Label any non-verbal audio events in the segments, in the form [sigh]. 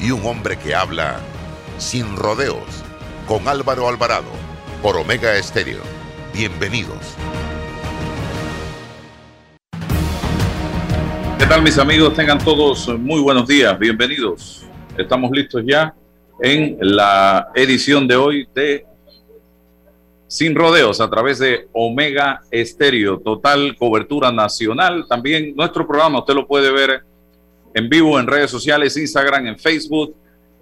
y un hombre que habla sin rodeos con Álvaro Alvarado por Omega Estéreo. Bienvenidos. ¿Qué tal mis amigos? Tengan todos muy buenos días, bienvenidos. Estamos listos ya en la edición de hoy de Sin Rodeos a través de Omega Estéreo, total cobertura nacional. También nuestro programa usted lo puede ver en vivo en redes sociales, Instagram, en Facebook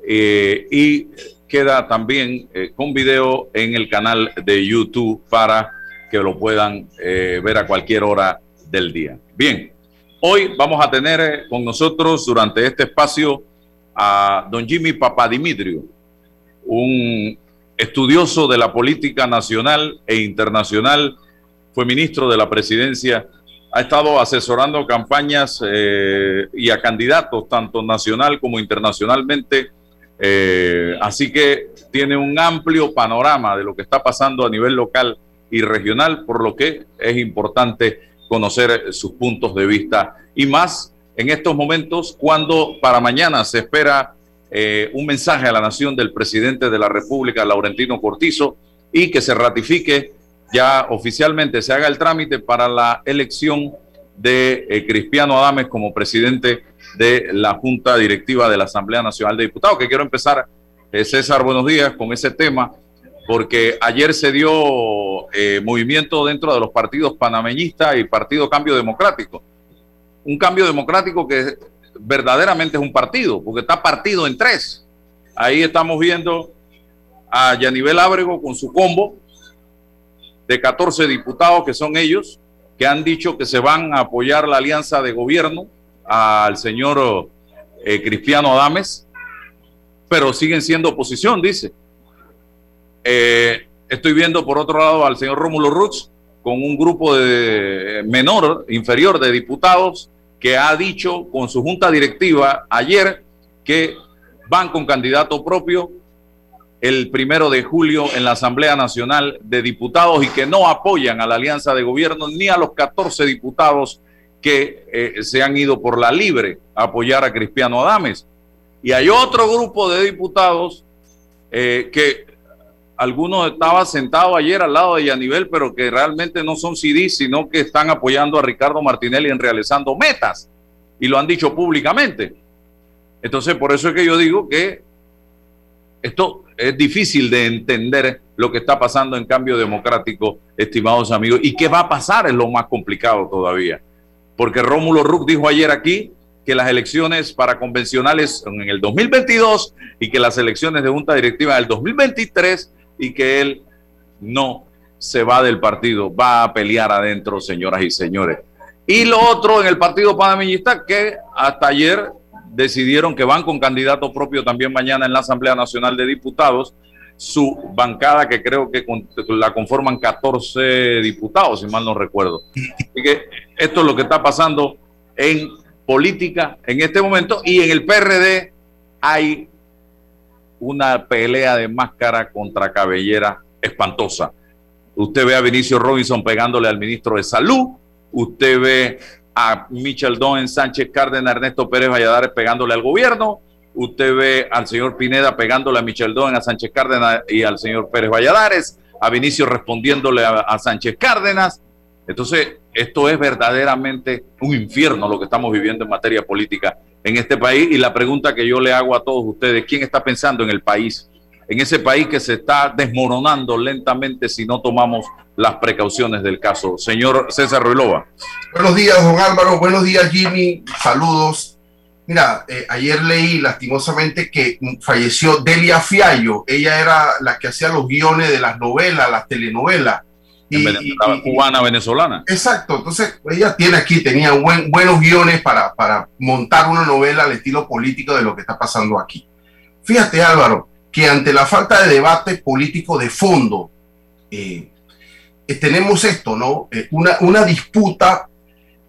eh, y queda también eh, con video en el canal de YouTube para que lo puedan eh, ver a cualquier hora del día. Bien, hoy vamos a tener con nosotros durante este espacio a don Jimmy Papadimitrio, un estudioso de la política nacional e internacional, fue ministro de la presidencia ha estado asesorando campañas eh, y a candidatos, tanto nacional como internacionalmente. Eh, así que tiene un amplio panorama de lo que está pasando a nivel local y regional, por lo que es importante conocer sus puntos de vista y más en estos momentos cuando para mañana se espera eh, un mensaje a la nación del presidente de la República, Laurentino Cortizo, y que se ratifique ya oficialmente se haga el trámite para la elección de eh, Cristiano Adames como presidente de la Junta Directiva de la Asamblea Nacional de Diputados, que quiero empezar, eh, César, buenos días, con ese tema, porque ayer se dio eh, movimiento dentro de los partidos panameñistas y Partido Cambio Democrático. Un cambio democrático que verdaderamente es un partido, porque está partido en tres. Ahí estamos viendo a Yanivel Ábrego con su combo, de 14 diputados que son ellos, que han dicho que se van a apoyar la alianza de gobierno al señor eh, Cristiano Adames, pero siguen siendo oposición, dice. Eh, estoy viendo por otro lado al señor Rómulo Rux con un grupo de menor, inferior de diputados, que ha dicho con su junta directiva ayer que van con candidato propio el primero de julio en la Asamblea Nacional de Diputados y que no apoyan a la alianza de gobierno ni a los 14 diputados que eh, se han ido por la libre a apoyar a Cristiano Adames. Y hay otro grupo de diputados eh, que algunos estaban sentados ayer al lado de Yanivel, pero que realmente no son CD, sino que están apoyando a Ricardo Martinelli en realizando metas. Y lo han dicho públicamente. Entonces, por eso es que yo digo que esto es difícil de entender lo que está pasando en cambio democrático, estimados amigos. ¿Y qué va a pasar? Es lo más complicado todavía. Porque Rómulo Ruck dijo ayer aquí que las elecciones para convencionales son en el 2022 y que las elecciones de junta directiva en el 2023 y que él no se va del partido, va a pelear adentro, señoras y señores. Y lo otro en el partido panameñista que hasta ayer decidieron que van con candidato propio también mañana en la Asamblea Nacional de Diputados. Su bancada, que creo que la conforman 14 diputados, si mal no recuerdo. Así que esto es lo que está pasando en política en este momento. Y en el PRD hay una pelea de máscara contra cabellera espantosa. Usted ve a Vinicio Robinson pegándole al ministro de Salud, usted ve a Michel Don Sánchez Cárdenas, Ernesto Pérez Valladares pegándole al gobierno. Usted ve al señor Pineda pegándole a Michel Don, a Sánchez Cárdenas y al señor Pérez Valladares, a Vinicio respondiéndole a, Sánchez Cárdenas. Entonces, esto es verdaderamente un infierno lo que estamos viviendo en materia política en este país. Y la pregunta que yo le hago a todos ustedes, ¿quién está pensando en el país? En ese país que se está desmoronando lentamente si no tomamos las precauciones del caso. Señor César Ruilova. Buenos días, don Álvaro. Buenos días, Jimmy. Saludos. Mira, eh, ayer leí lastimosamente que falleció Delia Fiallo. Ella era la que hacía los guiones de las novelas, las telenovelas. Y, cubana venezolana. Exacto. Entonces, ella tiene aquí, tenía buenos guiones para, para montar una novela al estilo político de lo que está pasando aquí. fíjate Álvaro, que ante la falta de debate político de fondo, eh, eh, tenemos esto, ¿no? una, una disputa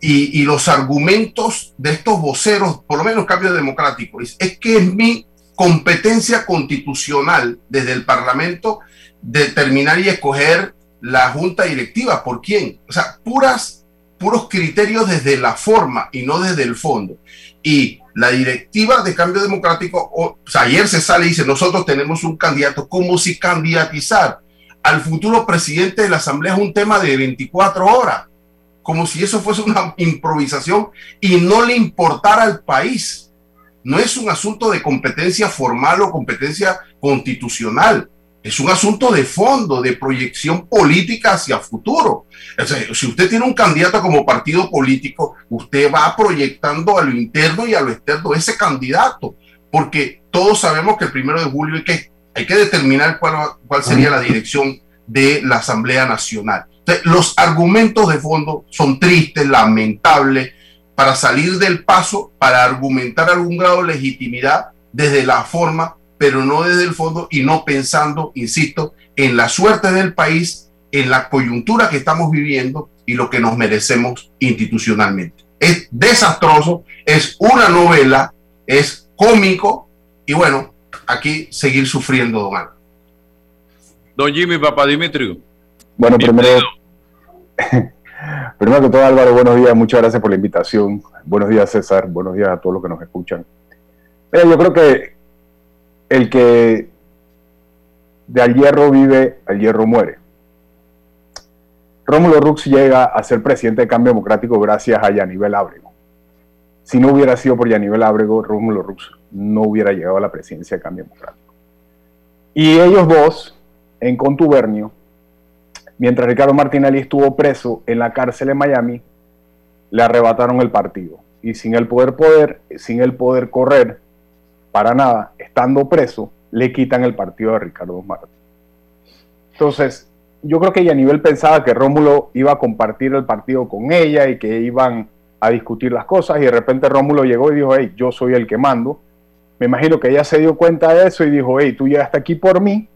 y, y, los argumentos de estos voceros, por lo menos cambio democrático, es, es que es mi competencia constitucional desde el Parlamento determinar y escoger la junta directiva. ¿Por quién? O sea, puras, puros criterios desde la forma y no desde el fondo. Y la directiva de cambio democrático, o, sea, ayer se sale y dice, nosotros tenemos un candidato, como si candidatizar al futuro presidente de la Asamblea es un tema de 24 horas, como si eso fuese una improvisación y no le importara al país no es un asunto de competencia formal o competencia constitucional. Es un asunto de fondo, de proyección política hacia futuro. si usted tiene un candidato como partido político, usted va proyectando a lo interno y a lo externo ese candidato, porque todos sabemos que el primero de julio hay que, hay que determinar cuál, cuál sería la dirección de la Asamblea Nacional. los argumentos de fondo son tristes, lamentables, para salir del paso, para argumentar algún grado de legitimidad desde la forma, pero no desde el fondo y no pensando, insisto, en la suerte del país, en la coyuntura que estamos viviendo y lo que nos merecemos institucionalmente. Es desastroso, es una novela, es cómico y bueno, aquí seguir sufriendo, don Álvaro. Don Jimmy Papá Dimitrio. Bueno, primero, [laughs] Primero que todo, Álvaro, buenos días, muchas gracias por la invitación. Buenos días, César, buenos días a todos los que nos escuchan. Mira, yo creo que el que de al hierro vive, al hierro muere. Rómulo Rux llega a ser presidente de Cambio Democrático gracias a Yanivel Ábrego. Si no hubiera sido por Yanivel Ábrego, Rómulo Rux no hubiera llegado a la presidencia de Cambio Democrático. Y ellos dos, en contubernio, mientras Ricardo Martinelli estuvo preso en la cárcel en Miami, le arrebataron el partido. Y sin el poder poder, sin el poder correr, para nada, estando preso, le quitan el partido a Ricardo Martín. Entonces, yo creo que Yanivel pensaba que Rómulo iba a compartir el partido con ella y que iban a discutir las cosas y de repente Rómulo llegó y dijo, hey, yo soy el que mando. Me imagino que ella se dio cuenta de eso y dijo, hey, tú llegaste aquí por mí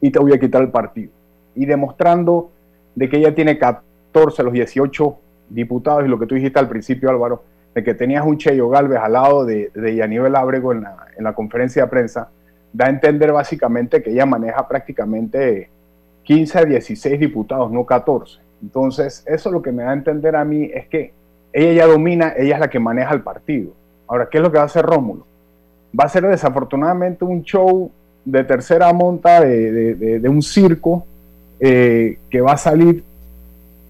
y te voy a quitar el partido y demostrando de que ella tiene 14 los 18 diputados y lo que tú dijiste al principio, Álvaro, de que tenías un Cheyo Galvez al lado de, de Yanivel en la, en la conferencia de prensa, da a entender básicamente que ella maneja prácticamente 15 a 16 diputados, no 14. Entonces, eso lo que me da a entender a mí es que ella ya domina, ella es la que maneja el partido. Ahora, ¿qué es lo que va a hacer Rómulo? Va a ser desafortunadamente un show de tercera monta de, de, de un circo eh, que va a salir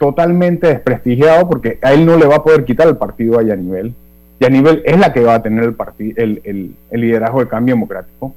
totalmente desprestigiado porque a él no le va a poder quitar el partido a Yanivel. Yanivel es la que va a tener el, el, el, el, liderazgo de cambio democrático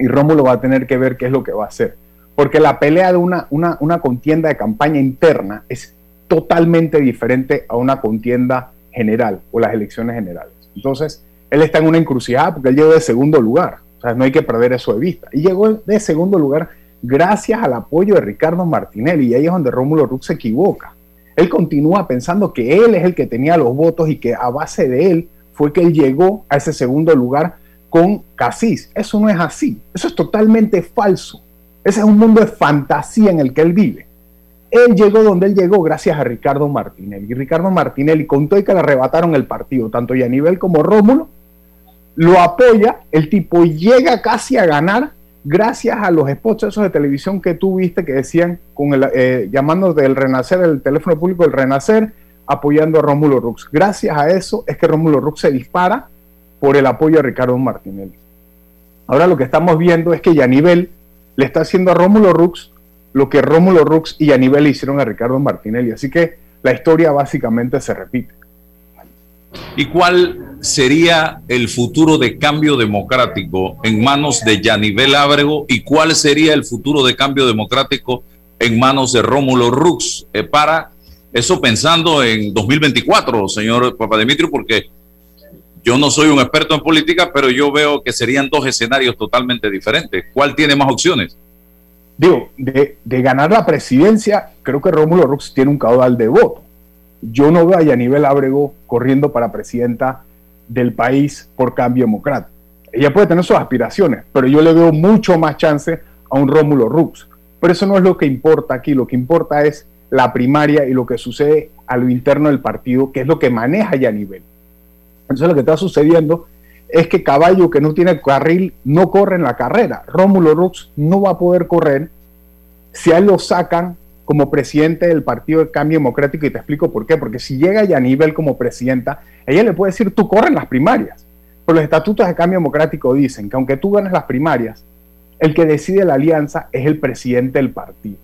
y Rómulo va a tener que ver qué es lo que va a hacer. Porque la pelea de una, una, una contienda de campaña interna es totalmente diferente a una contienda general o las elecciones generales. Entonces, él está en una encrucijada porque él llegó de segundo lugar. O sea, no hay que perder eso de vista. Y llegó de segundo lugar gracias al apoyo de Ricardo Martinelli. Y ahí es donde Rómulo Rux se equivoca. Él continúa pensando que él es el que tenía los votos y que a base de él fue que él llegó a ese segundo lugar con Casís. Eso no es así. Eso es totalmente falso. Ese es un mundo de fantasía en el que él vive. Él llegó donde él llegó gracias a Ricardo Martinelli. Y Ricardo Martinelli contó y que le arrebataron el partido, tanto Yanivel como Rómulo, lo apoya, el tipo llega casi a ganar gracias a los spots esos de televisión que tú viste que decían, con el, eh, llamando del Renacer, el teléfono público del Renacer, apoyando a Rómulo Rux. Gracias a eso es que Rómulo Rux se dispara por el apoyo a Ricardo Martinelli. Ahora lo que estamos viendo es que Yanivel le está haciendo a Rómulo Rux lo que Rómulo Rux y Yanivel hicieron a Ricardo Martinelli. Así que la historia básicamente se repite. ¿Y cuál sería el futuro de cambio democrático en manos de Yanivel Ábrego y cuál sería el futuro de cambio democrático en manos de Rómulo Rux? Eh, para eso pensando en 2024, señor Papadimitrio, porque yo no soy un experto en política, pero yo veo que serían dos escenarios totalmente diferentes. ¿Cuál tiene más opciones? Digo, de, de ganar la presidencia, creo que Rómulo Rux tiene un caudal de voto yo no veo a Yanivel Ábrego corriendo para presidenta del país por cambio democrático. ella puede tener sus aspiraciones, pero yo le veo mucho más chance a un Rómulo Rux. Pero eso no es lo que importa aquí, lo que importa es la primaria y lo que sucede a lo interno del partido, que es lo que maneja ya a nivel. Entonces lo que está sucediendo es que caballo que no tiene carril no corre en la carrera. Rómulo Rux no va a poder correr si a él lo sacan como presidente del Partido de Cambio Democrático y te explico por qué. Porque si llega ya a nivel como presidenta, ella le puede decir, tú corres en las primarias. Pero los estatutos de Cambio Democrático dicen que aunque tú ganes las primarias, el que decide la alianza es el presidente del partido.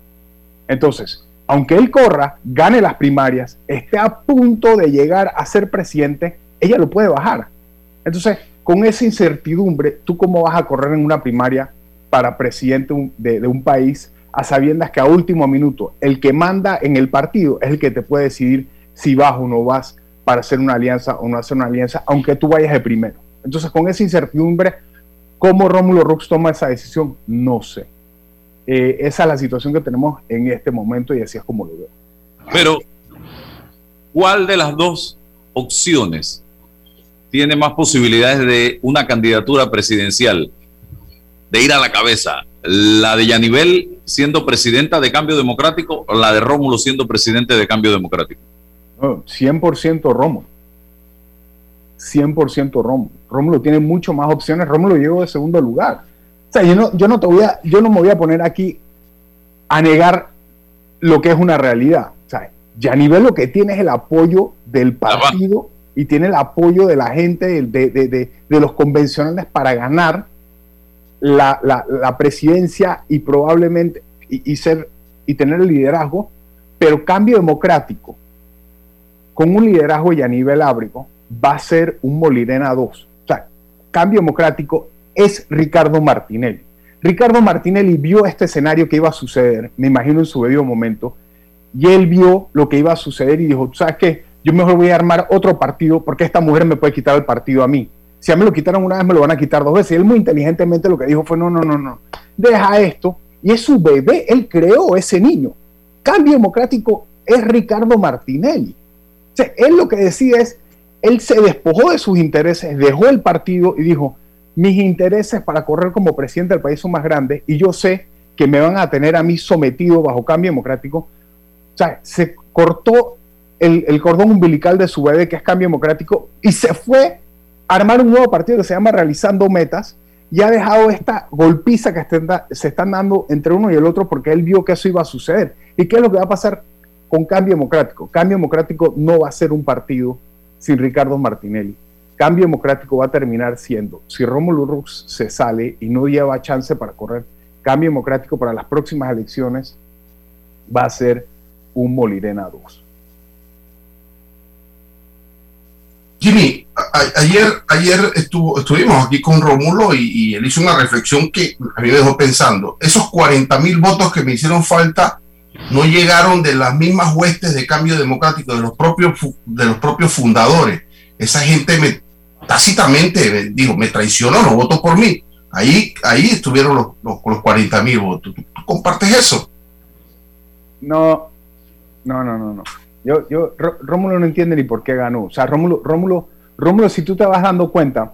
Entonces, aunque él corra, gane las primarias, esté a punto de llegar a ser presidente, ella lo puede bajar. Entonces, con esa incertidumbre, ¿tú cómo vas a correr en una primaria para presidente de, un país a sabiendas que a último minuto el que manda en el partido es el que te puede decidir si vas o no vas para hacer una alianza o no hacer una alianza, aunque tú vayas de primero? Entonces, con esa incertidumbre, ¿cómo Rómulo Rux toma esa decisión? No sé. Eh, esa es la situación que tenemos en este momento y así es como lo veo. Pero, ¿cuál de las dos opciones tiene más posibilidades de una candidatura presidencial, de ir a la cabeza? ¿La de Yanivel siendo presidenta de Cambio Democrático o la de Rómulo siendo presidente de Cambio Democrático? 100% Rómulo. 100% Rómulo. Rómulo tiene mucho más opciones. Rómulo llegó de segundo lugar yo no, yo no te voy a, yo no me voy a poner aquí a negar lo que es una realidad. O sea, ya a nivel lo que tiene es el apoyo del partido y tiene el apoyo de la gente, de, los convencionales para ganar la, presidencia y probablemente y, ser y tener el liderazgo, pero cambio democrático con un liderazgo y a nivel ábrico va a ser un Molirena 2. O sea, cambio democrático es Ricardo Martinelli. Ricardo Martinelli vio este escenario que iba a suceder, me imagino en su debido momento, y él vio lo que iba a suceder y dijo, ¿sabes qué? Yo mejor voy a armar otro partido porque esta mujer me puede quitar el partido a mí. Si a mí lo quitaron una vez, me lo van a quitar dos veces. Y él muy inteligentemente lo que dijo fue, no, no, no, no, deja esto. Y es su bebé, él creó ese niño. Cambio democrático es Ricardo Martinelli. O él lo que decía es, él se despojó de sus intereses, dejó el partido y dijo, mis intereses para correr como presidente del país son más grandes y yo sé que me van a tener a mí sometido bajo cambio democrático. O sea, se cortó el, cordón umbilical de su bebé, que es cambio democrático, y se fue armar un nuevo partido que se llama Realizando Metas, y ha dejado esta golpiza que se están dando entre uno y el otro porque él vio que eso iba a suceder. ¿Y qué es lo que va a pasar con Cambio Democrático? Cambio Democrático no va a ser un partido sin Ricardo Martinelli cambio democrático va a terminar siendo, si Rómulo Rux se sale y no lleva chance para correr, cambio democrático para las próximas elecciones va a ser un Molirena 2. Jimmy, ayer, ayer estuvo, estuvimos aquí con Rómulo y, él hizo una reflexión que a mí me dejó pensando. Esos 40 mil votos que me hicieron falta no llegaron de las mismas huestes de cambio democrático, de los propios, de los propios fundadores. Esa gente me, tácitamente dijo, me traicionó, no votó por mí. Ahí, ahí estuvieron los, los, los 40 mil votos. ¿Tú, compartes eso? No, no, no, no, no. Yo, yo, Rómulo no entiende ni por qué ganó. O sea, Rómulo, Rómulo, Rómulo, si tú te vas dando cuenta,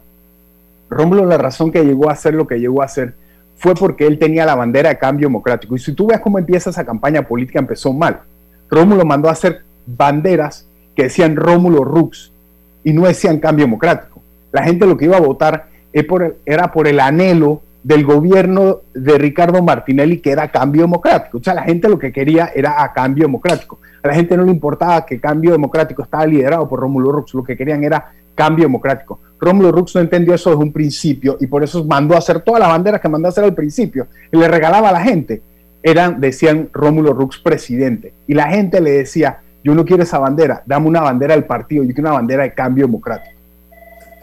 Rómulo la razón que llegó a hacer lo que llegó a hacer fue porque él tenía la bandera de cambio democrático. Y si tú ves cómo empieza esa campaña política, empezó mal. Rómulo mandó a hacer banderas que decían Rómulo Rux y no decían cambio democrático la gente lo que iba a votar era por el anhelo del gobierno de Ricardo Martinelli, que era cambio democrático. O sea, la gente lo que quería era a cambio democrático. A la gente no le importaba que cambio democrático estaba liderado por Rómulo Rux, lo que querían era cambio democrático. Rómulo Rux no entendió eso desde un principio y por eso mandó a hacer todas las banderas que mandó a hacer al principio y le regalaba a la gente. Eran, decían Rómulo Rux presidente. Y la gente le decía, yo no quiero esa bandera, dame una bandera del partido, yo quiero una bandera de cambio democrático.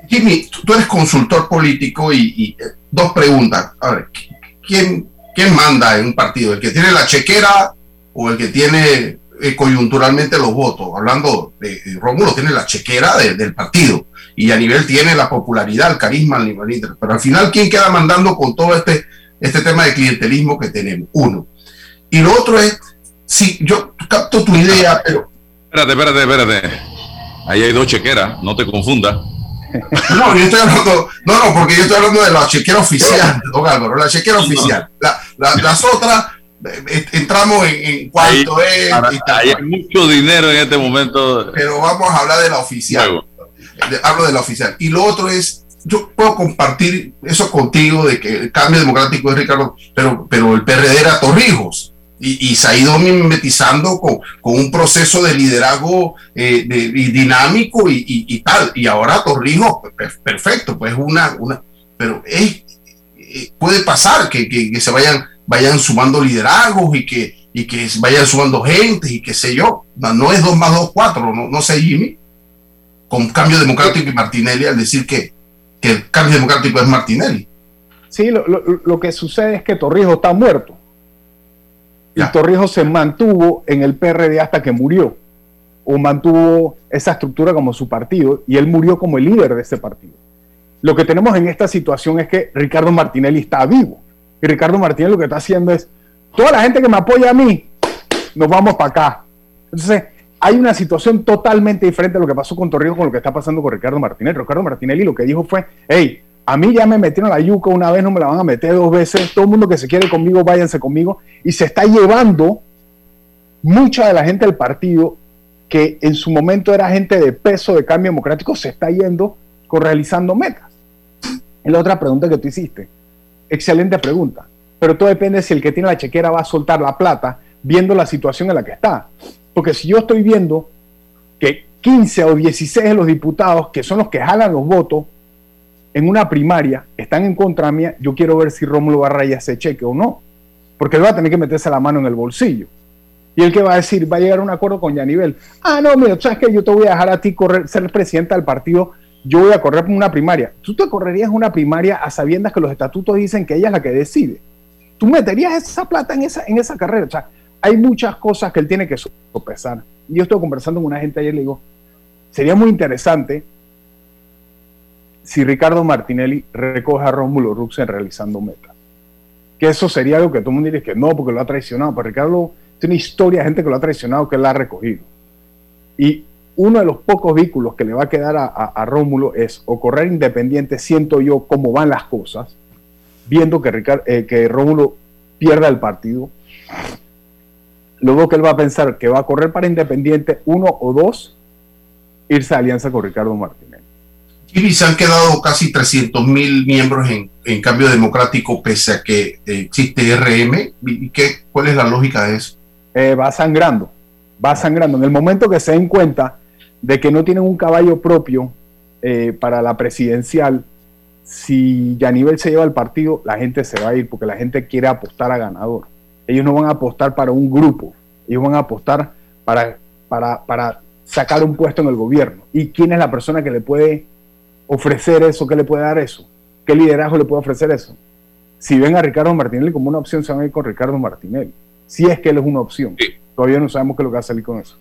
Jimmy, tú eres consultor político y, eh, dos preguntas. A ver, ¿quién, ¿quién manda en un partido? ¿El que tiene la chequera o el que tiene eh, coyunturalmente los votos? Hablando de, Rómulo, tiene la chequera del partido y a nivel tiene la popularidad, el carisma, el nivel Pero al final, ¿quién queda mandando con todo este, este tema de clientelismo que tenemos? Uno. Y lo otro es, si yo capto tu idea, pero... Espérate, espérate, espérate. Ahí hay dos chequeras, no te confundas. No, yo estoy hablando, no, no, porque yo estoy hablando de la chequera oficial, don Álvaro, la chequera oficial. las otras eh, entramos en, cuanto es. hay mucho dinero en este momento. Pero vamos a hablar de la oficial. hablo de la oficial. Y lo otro es, yo puedo compartir eso contigo de que el cambio democrático es Ricardo, pero, pero el PRD era Torrijos. Y, se ha ido mimetizando con, con un proceso de liderazgo eh, dinámico y, tal. Y ahora Torrijos, perfecto, pues una, una pero es, eh, puede pasar que, que se vayan vayan sumando liderazgos y que, y que vayan sumando gente y qué sé yo. No, es 2 más 2, 4, no, no sé, Jimmy, con cambio democrático y Martinelli al decir que, que el cambio democrático es Martinelli. Sí, lo, lo, que sucede es que Torrijos está muerto. Y Torrijos se mantuvo en el PRD hasta que murió. O mantuvo esa estructura como su partido. Y él murió como el líder de ese partido. Lo que tenemos en esta situación es que Ricardo Martinelli está vivo. Y Ricardo Martínez lo que está haciendo es, toda la gente que me apoya a mí, nos vamos para acá. Entonces, hay una situación totalmente diferente a lo que pasó con Torrijos con lo que está pasando con Ricardo Martínez. Ricardo Martinelli lo que dijo fue, hey, a mí ya me metieron la yuca una vez, no me la van a meter dos veces, todo el mundo que se quiere conmigo, váyanse conmigo. Y se está llevando mucha de la gente del partido, que en su momento era gente de peso de cambio democrático, se está yendo con realizando metas. Es la otra pregunta que tú hiciste excelente pregunta. Pero todo depende si el que tiene la chequera va a soltar la plata viendo la situación en la que está. Porque si yo estoy viendo que 15 o 16 de los diputados, que son los que jalan los votos, en una primaria están en contra mía, yo quiero ver si Rómulo va a rayar ese cheque o no. Porque él va a tener que meterse la mano en el bolsillo. Y el que va a decir, va a llegar a un acuerdo con Yanivel. Ah, no, mira, sabes que yo te voy a dejar a ti correr, ser presidente del partido yo voy a correr una primaria. Tú te correrías una primaria a sabiendas que los estatutos dicen que ella es la que decide. Tú meterías esa plata en esa, en esa carrera. O sea, hay muchas cosas que él tiene que sopesar. Yo estoy conversando con una gente ayer y le digo, sería muy interesante si Ricardo Martinelli recoge a Rómulo Ruxen realizando metas. Que eso sería algo que todo el mundo diría que no, porque lo ha traicionado. Pero Ricardo tiene historia de gente que lo ha traicionado, que él la ha recogido. Y uno de los pocos vehículos que le va a quedar a, Rómulo es o correr independiente, siento yo cómo van las cosas, viendo que, eh, que Rómulo pierda el partido. Luego que él va a pensar que va a correr para independiente, uno o dos, irse a alianza con Ricardo Martínez. Y se han quedado casi 300 mil miembros en, cambio democrático, pese a que existe RM. ¿Y qué, cuál es la lógica de eso? Eh, va sangrando, va sangrando. En el momento que se den cuenta de que no tienen un caballo propio eh, para la presidencial, si Yanivel se lleva el partido, la gente se va a ir porque la gente quiere apostar a ganador. Ellos no van a apostar para un grupo, ellos van a apostar para, para, para sacar un puesto en el gobierno. ¿Y quién es la persona que le puede ofrecer eso? ¿Qué le puede dar eso? ¿Qué liderazgo le puede ofrecer eso? Si ven a Ricardo Martinelli como una opción, se van a ir con Ricardo Martinelli. Si es que él es una opción. Todavía no sabemos qué es lo que va a salir con eso.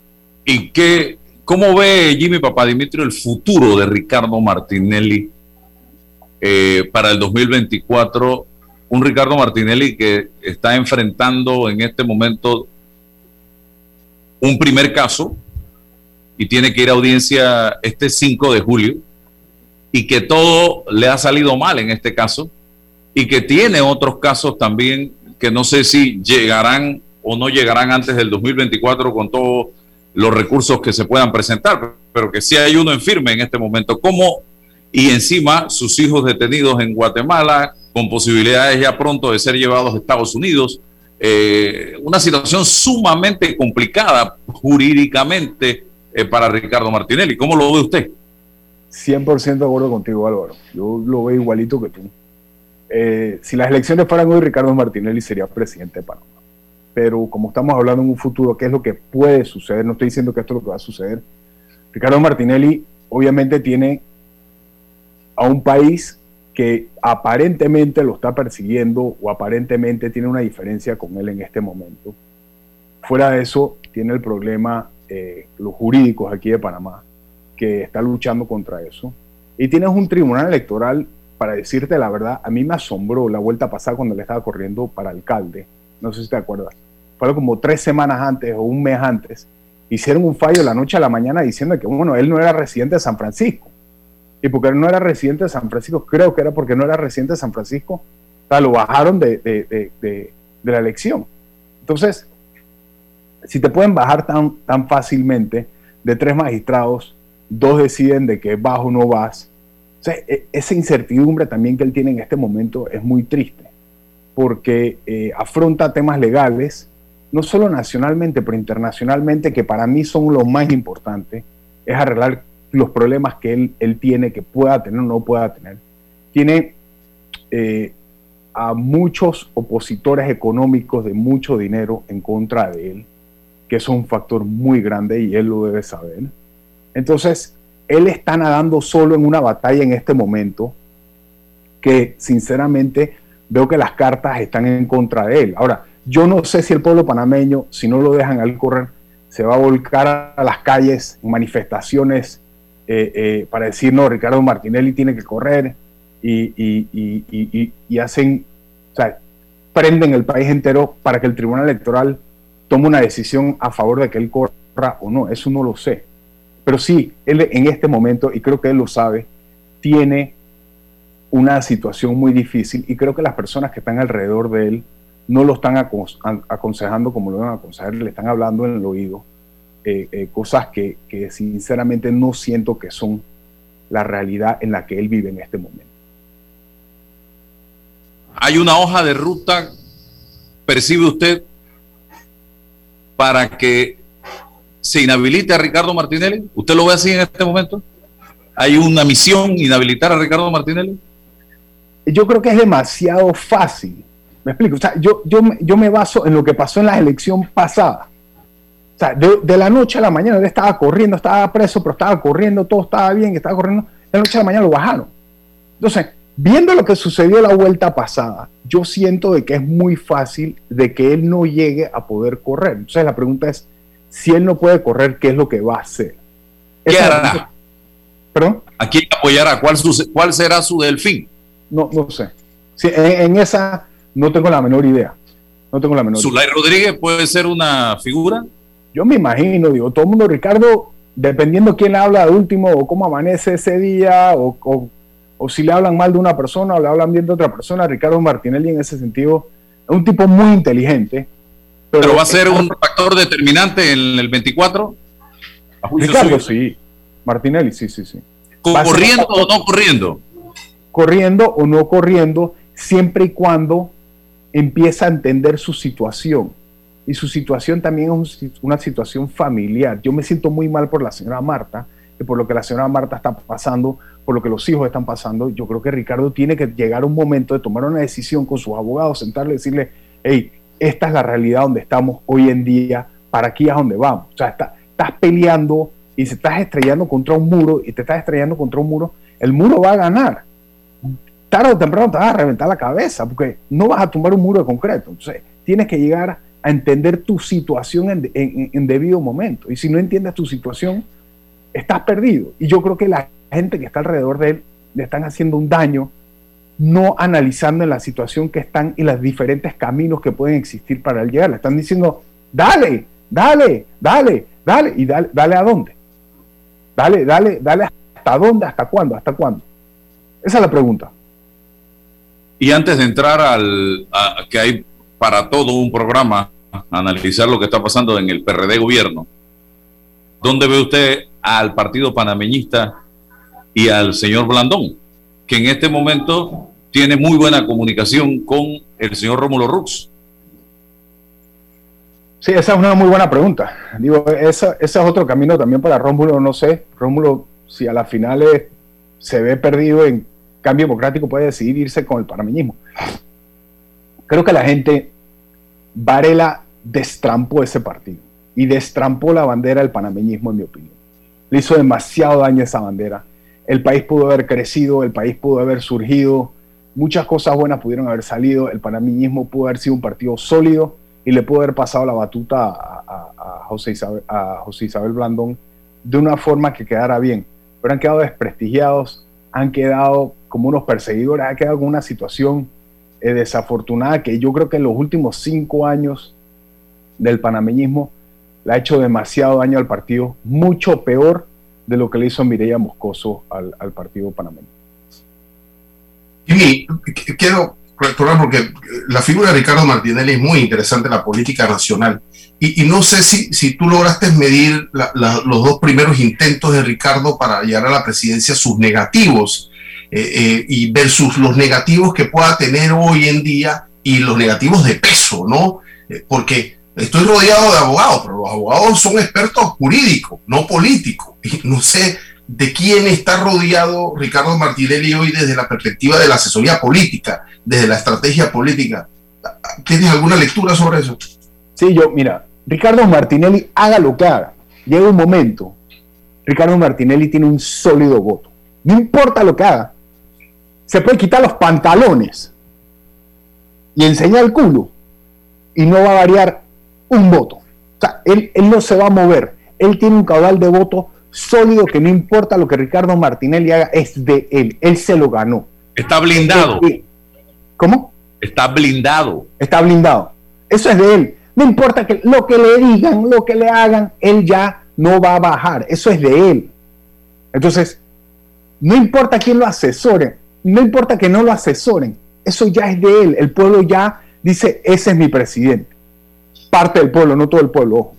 ¿Y qué, ¿Cómo ve Jimmy Papadimitrio el futuro de Ricardo Martinelli eh, para el 2024? Un Ricardo Martinelli que está enfrentando en este momento un primer caso y tiene que ir a audiencia este 5 de julio y que todo le ha salido mal en este caso y que tiene otros casos también que no sé si llegarán o no llegarán antes del 2024 con todo los recursos que se puedan presentar, pero que sí hay uno en firme en este momento. ¿Cómo? Y encima sus hijos detenidos en Guatemala, con posibilidades ya pronto de ser llevados a Estados Unidos. Eh, una situación sumamente complicada jurídicamente eh, para Ricardo Martinelli. ¿Cómo lo ve usted? 100% de acuerdo contigo, Álvaro. Yo lo veo igualito que tú. Eh, si las elecciones fueran hoy, Ricardo Martinelli sería presidente de Panamá pero como estamos hablando en un futuro, ¿qué es lo que puede suceder? No estoy diciendo que esto es lo que va a suceder. Ricardo Martinelli obviamente tiene a un país que aparentemente lo está persiguiendo o aparentemente tiene una diferencia con él en este momento. Fuera de eso, tiene el problema, eh, los jurídicos aquí de Panamá, que está luchando contra eso. Y tienes un tribunal electoral, para decirte la verdad, a mí me asombró la vuelta pasada cuando le estaba corriendo para alcalde. No sé si te acuerdas fue como tres semanas antes o un mes antes, hicieron un fallo la noche a la mañana diciendo que, bueno, él no era residente de San Francisco. y porque no era residente de San Francisco, creo que era porque no era residente de San Francisco, o sea, lo bajaron de, de, de, la elección. Entonces, si te pueden bajar tan, tan fácilmente de tres magistrados, dos deciden de que vas o no vas, e, esa incertidumbre también que él tiene en este momento es muy triste, porque eh, afronta temas legales, no solo nacionalmente, pero internacionalmente, que para mí son los más importantes, es arreglar los problemas que él, él tiene, que pueda tener o no pueda tener. Tiene eh, a muchos opositores económicos de mucho dinero en contra de él, que es un factor muy grande y él lo debe saber. Entonces, él está nadando solo en una batalla en este momento que sinceramente veo que las cartas están en contra de él. Ahora, yo no sé si el pueblo panameño, si no lo dejan al correr, se va a volcar a las calles en manifestaciones eh, eh, para decir, no, Ricardo Martinelli tiene que correr y, hacen, o sea, prenden el país entero para que el Tribunal Electoral tome una decisión a favor de que él corra o no. Eso no lo sé. Pero sí, él en este momento, y creo que él lo sabe, tiene una situación muy difícil y creo que las personas que están alrededor de él no lo están aconsejando como lo a aconsejar, le están hablando en el oído eh, eh, cosas que, sinceramente no siento que son la realidad en la que él vive en este momento. ¿Hay una hoja de ruta, percibe usted, para que se inhabilite a Ricardo Martinelli? ¿Usted lo ve así en este momento? ¿Hay una misión inhabilitar a Ricardo Martinelli? Yo creo que es demasiado fácil me explico. O sea, yo, yo, yo me baso en lo que pasó en la elección pasada. O sea, de, la noche a la mañana él estaba corriendo, estaba preso, pero estaba corriendo, todo estaba bien, estaba corriendo. De la noche a la mañana lo bajaron. Entonces, viendo lo que sucedió la vuelta pasada, yo siento de que es muy fácil de que él no llegue a poder correr. Entonces, la pregunta es, si él no puede correr, ¿qué es lo que va a hacer? ¿Qué hará? ¿Perdón? ¿A quién apoyará? ¿Cuál, ¿Cuál será su delfín? No, no sé. en, esa no tengo la menor idea. No tengo la menor ¿Zulay Rodríguez puede ser una figura? Yo me imagino, digo, todo el mundo, Ricardo, dependiendo quién habla de último o cómo amanece ese día o, si le hablan mal de una persona o le hablan bien de otra persona, Ricardo Martinelli en ese sentido es un tipo muy inteligente. Pero, va a ser un factor determinante en el 24. Ricardo, sí. Martinelli, sí, sí, sí. ¿Corriendo o no corriendo? Corriendo o no corriendo, siempre y cuando empieza a entender su situación. Y su situación también es una situación familiar. Yo me siento muy mal por la señora Marta, y por lo que la señora Marta está pasando, por lo que los hijos están pasando. Yo creo que Ricardo tiene que llegar a un momento de tomar una decisión con sus abogados, sentarle y decirle, hey, esta es la realidad donde estamos hoy en día, para aquí es donde vamos. O sea, estás peleando y se estás estrellando contra un muro y te estás estrellando contra un muro, el muro va a ganar tarde o temprano te vas a reventar la cabeza, porque no vas a tumbar un muro de concreto. Entonces, tienes que llegar a entender tu situación en, debido momento. Y si no entiendes tu situación, estás perdido. Y yo creo que la gente que está alrededor de él le están haciendo un daño, no analizando la situación que están y los diferentes caminos que pueden existir para llegar. Le están diciendo, dale, dale, dale, dale. ¿Y dale, dale a dónde? Dale, dale, dale hasta dónde, hasta cuándo, hasta cuándo. Esa es la pregunta. Y antes de entrar al a, que hay para todo un programa, analizar lo que está pasando en el PRD gobierno, ¿dónde ve usted al partido panameñista y al señor Blandón, que en este momento tiene muy buena comunicación con el señor Rómulo Rux? Sí, esa es una muy buena pregunta. Digo, ese es otro camino también para Rómulo, no sé. Rómulo, si a las finales se ve perdido en Cambio Democrático puede decidir irse con el panameñismo. Creo que la gente, Varela destrampó ese partido y destrampó la bandera del panameñismo, en mi opinión. Le hizo demasiado daño esa bandera. El país pudo haber crecido, el país pudo haber surgido, muchas cosas buenas pudieron haber salido, el panameñismo pudo haber sido un partido sólido y le pudo haber pasado la batuta a, José, Isabel, Blandón de una forma que quedara bien. Pero han quedado desprestigiados, han quedado como unos perseguidores, ha quedado con una situación eh, desafortunada que yo creo que en los últimos cinco años del panameñismo le ha hecho demasiado daño al partido, mucho peor de lo que le hizo Mireya Moscoso al, al partido panameño. Jimmy, quiero recordar porque la figura de Ricardo Martinelli es muy interesante en la política nacional. Y, y no sé si, si tú lograste medir la, la, los dos primeros intentos de Ricardo para llegar a la presidencia, sus negativos, eh, eh, y versus los negativos que pueda tener hoy en día y los negativos de peso, ¿no? Eh, porque estoy rodeado de abogados, pero los abogados son expertos jurídicos, no políticos. No sé de quién está rodeado Ricardo Martinelli hoy desde la perspectiva de la asesoría política, desde la estrategia política. ¿Tienes alguna lectura sobre eso? Sí, yo, mira, Ricardo Martinelli, haga lo que haga. Llega un momento, Ricardo Martinelli tiene un sólido voto. No importa lo que haga. Se puede quitar los pantalones y enseñar el culo y no va a variar un voto. O sea, él, él no se va a mover. Él tiene un caudal de voto sólido que no importa lo que Ricardo Martinelli haga, es de él. Él se lo ganó. Está blindado. ¿Cómo? Está blindado. Está blindado. Eso es de él. No importa que lo que le digan, lo que le hagan, él ya no va a bajar. Eso es de él. Entonces, no importa quién lo asesore, no importa que no lo asesoren, eso ya es de él. El pueblo ya dice, ese es mi presidente. Parte del pueblo, no todo el pueblo.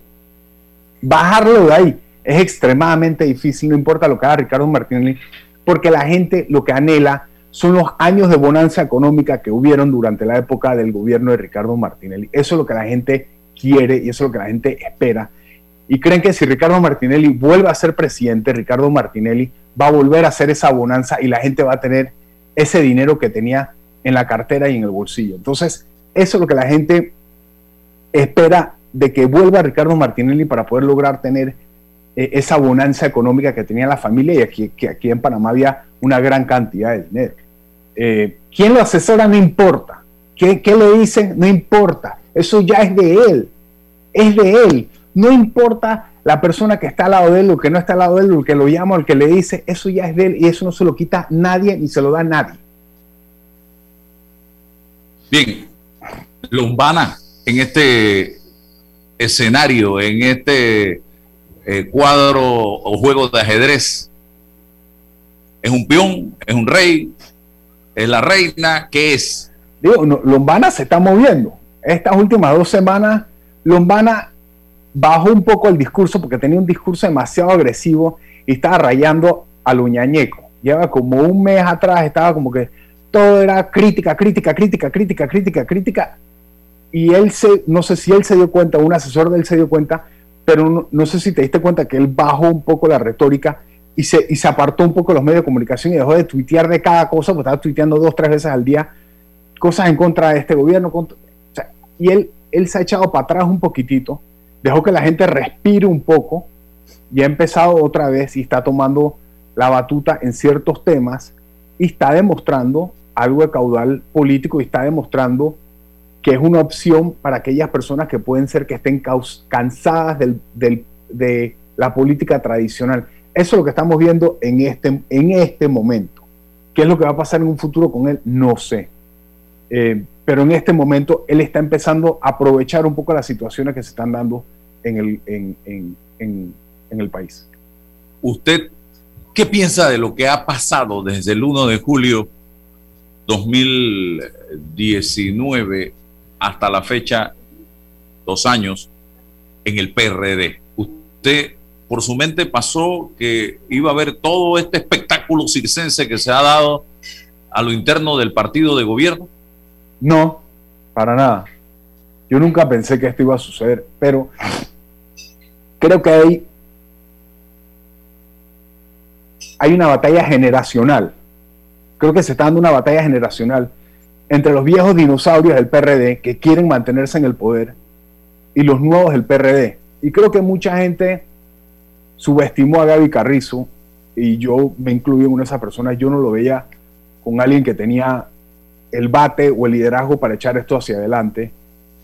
Bajarlo de ahí es extremadamente difícil, no importa lo que haga Ricardo Martinelli, porque la gente lo que anhela son los años de bonanza económica que hubieron durante la época del gobierno de Ricardo Martinelli. Eso es lo que la gente quiere y eso es lo que la gente espera. Y creen que si Ricardo Martinelli vuelve a ser presidente, Ricardo Martinelli va a volver a hacer esa bonanza y la gente va a tener ese dinero que tenía en la cartera y en el bolsillo. Entonces, eso es lo que la gente espera de que vuelva Ricardo Martinelli para poder lograr tener eh, esa bonanza económica que tenía la familia y aquí, aquí en Panamá había una gran cantidad de dinero. Eh, ¿Quién lo asesora? No importa. ¿Qué, ¿Qué, le dicen? No importa. Eso ya es de él. Es de él. No importa la persona que está al lado de él o que no está al lado de él, o que lo llama o el que le dice, eso ya es de él y eso no se lo quita nadie ni se lo da nadie. Bien, Lombana, en este escenario, en este eh, cuadro o juego de ajedrez, ¿es un peón? ¿Es un rey? ¿Es la reina? ¿Qué es? Digo, Lombana se está moviendo. Estas últimas dos semanas, Lombana bajó un poco el discurso porque tenía un discurso demasiado agresivo y estaba rayando al uñañeco. Lleva como un mes atrás, estaba como que todo era crítica, crítica, crítica, crítica, crítica, crítica. Y él se, no sé si él se dio cuenta, un asesor de él se dio cuenta, pero no, no sé si te diste cuenta que él bajó un poco la retórica y se, y se apartó un poco de los medios de comunicación y dejó de tuitear de cada cosa, porque estaba tuiteando dos, tres veces al día cosas en contra de este gobierno. Y él, él se ha echado para atrás un poquitito, dejó que la gente respire un poco y ha empezado otra vez y está tomando la batuta en ciertos temas y está demostrando algo de caudal político y está demostrando que es una opción para aquellas personas que pueden ser que estén cansadas del, del, de la política tradicional. Eso es lo que estamos viendo en este, en este momento. ¿Qué es lo que va a pasar en un futuro con él? No sé. Eh, pero en este momento él está empezando a aprovechar un poco las situaciones que se están dando en el, en, en, en, en el país. ¿Usted qué piensa de lo que ha pasado desde el 1 de julio 2019 hasta la fecha, dos años, en el PRD? Usted por su mente pasó que iba a haber todo este espectáculo circense que se ha dado a lo interno del partido de gobierno? No, para nada. Yo nunca pensé que esto iba a suceder, pero creo que hay, hay una batalla generacional. Creo que se está dando una batalla generacional entre los viejos dinosaurios del PRD que quieren mantenerse en el poder y los nuevos del PRD. Y creo que mucha gente subestimó a Gaby Carrizo y yo me incluyo en una de esas personas. Yo no lo veía con alguien que tenía el bate o el liderazgo para echar esto hacia adelante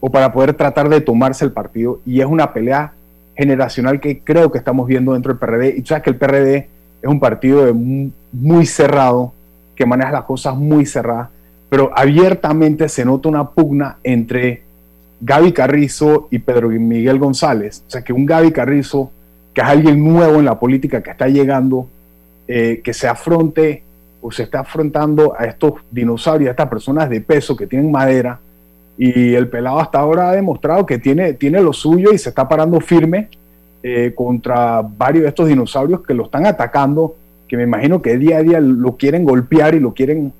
o para poder tratar de tomarse el partido. Y es una pelea generacional que creo que estamos viendo dentro del PRD. Y tú sabes que el PRD es un partido muy, cerrado, que maneja las cosas muy cerradas, pero abiertamente se nota una pugna entre Gaby Carrizo y Pedro Miguel González. O sea, que un Gaby Carrizo que es alguien nuevo en la política que está llegando, eh, que se afronte o se está afrontando a estos dinosaurios, a estas personas de peso que tienen madera. Y el pelado hasta ahora ha demostrado que tiene, tiene lo suyo y se está parando firme eh, contra varios de estos dinosaurios que lo están atacando, que me imagino que día a día lo quieren golpear y lo quieren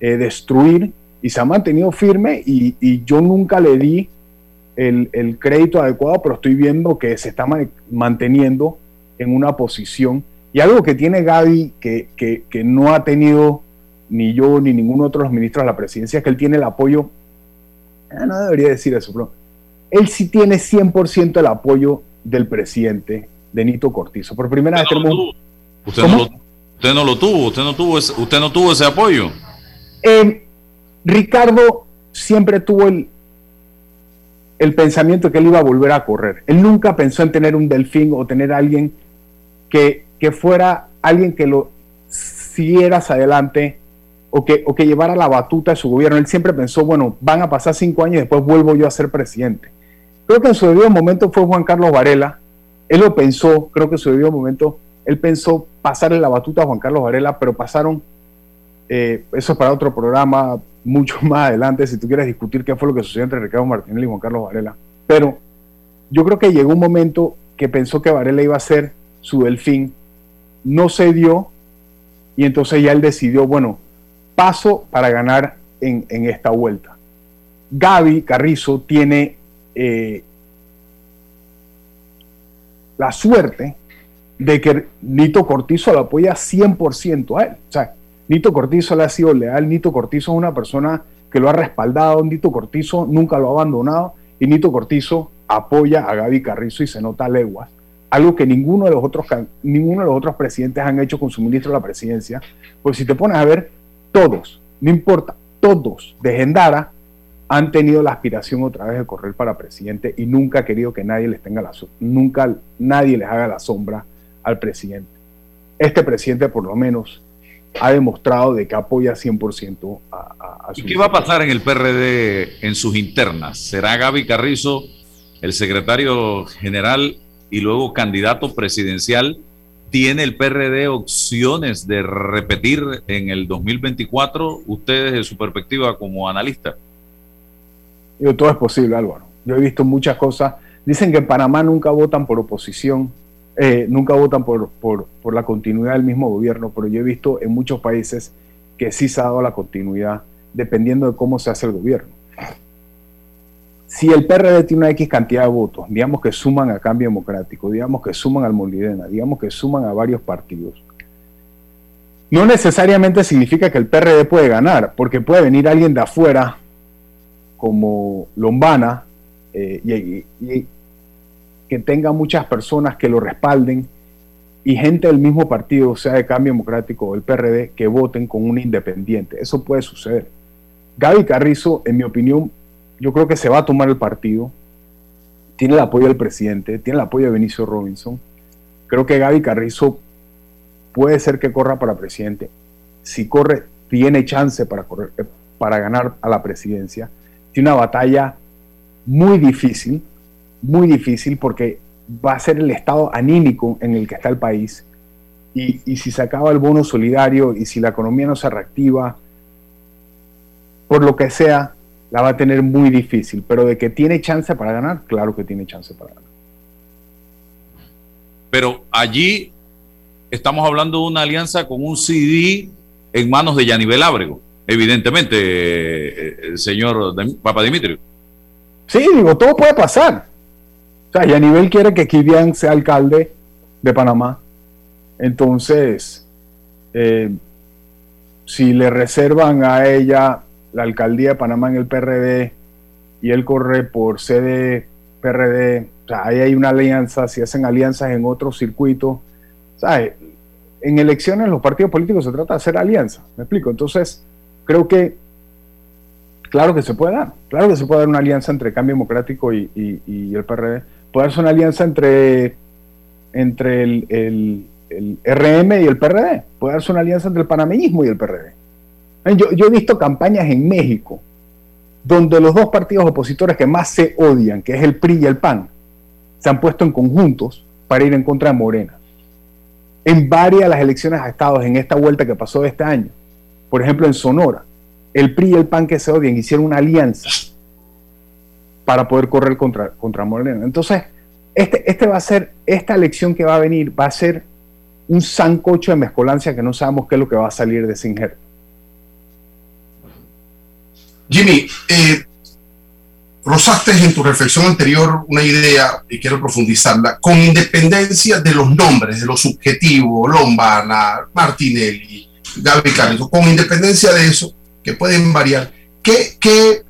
eh, destruir. Y se ha mantenido firme y, y yo nunca le di el, crédito adecuado, pero estoy viendo que se está manteniendo en una posición. Y algo que tiene Gaby, que, que, no ha tenido ni yo ni ninguno otro de los ministros de la presidencia, es que él tiene el apoyo, eh, no debería decir eso, pero él sí tiene 100% el apoyo del presidente de Nito Cortizo. Por primera vez tenemos... usted, no lo, usted no lo tuvo, usted no tuvo, ese, usted no tuvo ese apoyo. Ricardo siempre tuvo el, el pensamiento que él iba a volver a correr. Él nunca pensó en tener un delfín o tener alguien que, que fuera alguien que lo siguiera adelante o que, o que llevara la batuta de su gobierno. Él siempre pensó, bueno, van a pasar cinco años y después vuelvo yo a ser presidente. Creo que en su debido momento fue Juan Carlos Varela. Él lo pensó, creo que en su debido momento, él pensó pasarle la batuta a Juan Carlos Varela, pero pasaron, eh, eso es para otro programa, mucho [laughs] más adelante si tú quieres discutir qué fue lo que sucedió entre Ricardo Martínez y Juan Carlos Varela. Pero yo creo que llegó un momento que pensó que Varela iba a ser su delfín, no se dio y entonces ya él decidió, bueno, paso para ganar en, esta vuelta. Gaby Carrizo tiene eh, la suerte de que Nito Cortizo lo apoya 100% a él. O sea, Nito Cortizo le ha sido leal, Nito Cortizo es una persona que lo ha respaldado, Nito Cortizo nunca lo ha abandonado y Nito Cortizo apoya a Gaby Carrizo y se nota leguas, algo que ninguno de los otros, ninguno de los otros presidentes han hecho con su ministro de la presidencia, pues si te pones a ver, todos, no importa, todos de Gendara han tenido la aspiración otra vez de correr para presidente y nunca ha querido que nadie les tenga la nunca nadie les haga la sombra al presidente. Este presidente por lo menos ha demostrado de que apoya 100% a, a, su ¿Y qué va a pasar en el PRD en sus internas? ¿Será Gaby Carrizo el secretario general y luego candidato presidencial? ¿Tiene el PRD opciones de repetir en el 2024? Ustedes, de su perspectiva como analista. Yo, todo es posible, Álvaro. Yo he visto muchas cosas. Dicen que en Panamá nunca votan por oposición eh, nunca votan por, por, por, la continuidad del mismo gobierno, pero yo he visto en muchos países que sí se ha dado la continuidad dependiendo de cómo se hace el gobierno. Si el PRD tiene una X cantidad de votos, digamos que suman a Cambio Democrático, digamos que suman al Molidena, digamos que suman a varios partidos, no necesariamente significa que el PRD puede ganar, porque puede venir alguien de afuera, como Lombana, eh, y, que tenga muchas personas que lo respalden y gente del mismo partido, sea de Cambio Democrático o el PRD, que voten con un independiente. Eso puede suceder. Gaby Carrizo, en mi opinión, yo creo que se va a tomar el partido. Tiene el apoyo del presidente, tiene el apoyo de Benicio Robinson. Creo que Gaby Carrizo puede ser que corra para presidente. Si corre, tiene chance para, correr, eh, para ganar a la presidencia. Tiene una batalla muy difícil muy difícil porque va a ser el estado anímico en el que está el país. Y, si se acaba el bono solidario y si la economía no se reactiva, por lo que sea, la va a tener muy difícil. Pero de que tiene chance para ganar, claro que tiene chance para ganar. Pero allí estamos hablando de una alianza con un CD en manos de Yanivel Ábrego, evidentemente, eh, el señor Papa Dimitrio. Sí, digo, todo puede pasar. Sea, nivel quiere que Kivian sea alcalde de Panamá. Entonces, eh, si le reservan a ella la alcaldía de Panamá en el PRD y él corre por sede PRD, o sea, ahí hay una alianza, si hacen alianzas en otros circuitos, ¿sabes? En elecciones los partidos políticos se trata de hacer alianzas, ¿me explico? Entonces, creo que, claro que se puede dar, claro que se puede dar una alianza entre Cambio Democrático y el PRD, puede darse una alianza entre, entre el, RM y el PRD, puede darse una alianza entre el panameñismo y el PRD. Yo, yo he visto campañas en México donde los dos partidos opositores que más se odian, que es el PRI y el PAN, se han puesto en conjuntos para ir en contra de Morena. En varias de las elecciones a estados, en esta vuelta que pasó este año, por ejemplo en Sonora, el PRI y el PAN que se odian hicieron una alianza para poder correr contra, contra Morena. Entonces, este, este va a ser, esta elección que va a venir va a ser un sancocho de mezcolancia que no sabemos qué es lo que va a salir de ese injerto. Jimmy, eh, rozaste en tu reflexión anterior una idea y quiero profundizarla. Con independencia de los nombres, de los subjetivos, Lombana, Martinelli, Gaby con independencia de eso, que pueden variar, ¿qué, qué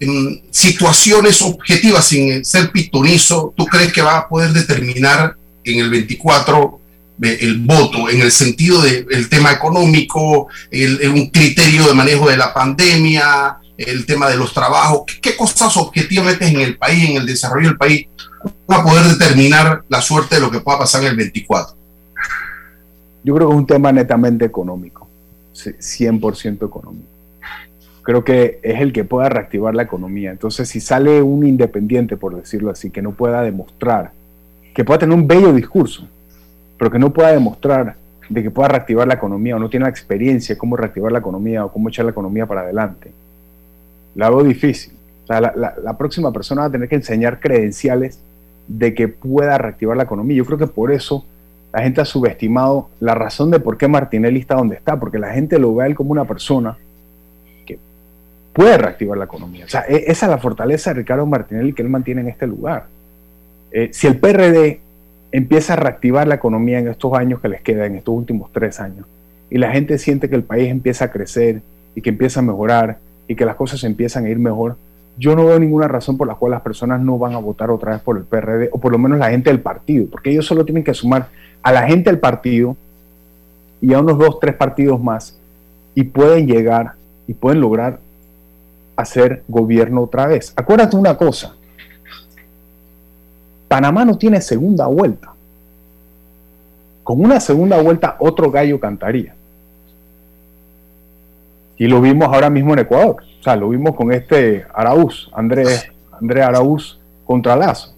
em, situaciones objetivas, sin ser pitonizo, tú crees que va a poder determinar en el 24 eh, el voto en el sentido del tema económico, un criterio de manejo de la pandemia, el tema de los trabajos, qué cosas objetivamente en el país, en el desarrollo del país, van a poder determinar la suerte de lo que pueda pasar en el 24. Yo creo que es un tema netamente económico, 100% económico. Creo que es el que pueda reactivar la economía. Entonces, si sale un independiente, por decirlo así, que no pueda demostrar, que pueda tener un bello discurso, pero que no pueda demostrar de que pueda reactivar la economía o no tiene la experiencia de cómo reactivar la economía o cómo echar la economía para adelante, la veo difícil. O sea, la, próxima persona va a tener que enseñar credenciales de que pueda reactivar la economía. Yo creo que por eso la gente ha subestimado la razón de por qué Martinelli está donde está, porque la gente lo ve a él como una persona puede reactivar la economía. O sea, e, esa es la fortaleza de Ricardo Martinelli que él mantiene en este lugar. Eh, si el PRD empieza a reactivar la economía en estos años que les queda, en estos últimos tres años, y la gente siente que el país empieza a crecer y que empieza a mejorar y que las cosas empiezan a ir mejor, yo no veo ninguna razón por la cual las personas no van a votar otra vez por el PRD, o por lo menos la gente del partido, porque ellos solo tienen que sumar a la gente del partido y a unos dos, tres partidos más, y pueden llegar y pueden lograr hacer gobierno otra vez. Acuérdate una cosa, Panamá no tiene segunda vuelta. Con una segunda vuelta otro gallo cantaría. Y lo vimos ahora mismo en Ecuador. O sea, lo vimos con este Araúz, Andrés, Andrés Araúz contra Lazo.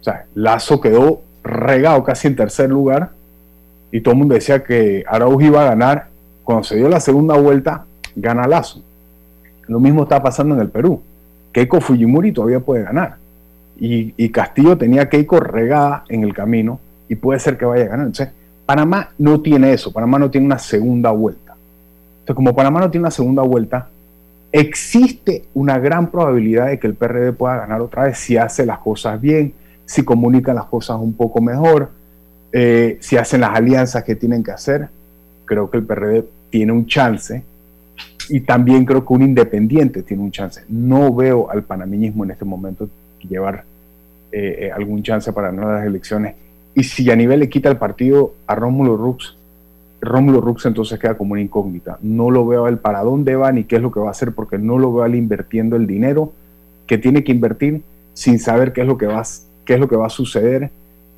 O sea, Lazo quedó regado casi en tercer lugar y todo el mundo decía que Araúz iba a ganar. Cuando se dio la segunda vuelta, gana Lazo. Lo mismo está pasando en el Perú. Keiko Fujimori todavía puede ganar y, Castillo tenía Keiko regada en el camino y puede ser que vaya a ganar. Entonces, Panamá no tiene eso, Panamá no tiene una segunda vuelta. Entonces, como Panamá no tiene una segunda vuelta, existe una gran probabilidad de que el PRD pueda ganar otra vez si hace las cosas bien, si comunica las cosas un poco mejor, eh, si hacen las alianzas que tienen que hacer. Creo que el PRD tiene un chance y también creo que un independiente tiene un chance. No veo al panameñismo en este momento llevar eh, eh, algún chance para ganar las elecciones. Y si a nivel le quita el partido a Rómulo Rux, Rómulo Rux entonces queda como una incógnita. No lo veo él para dónde va ni qué es lo que va a hacer, porque no lo veo él invirtiendo el dinero que tiene que invertir sin saber qué es lo que va, qué es lo que va a suceder,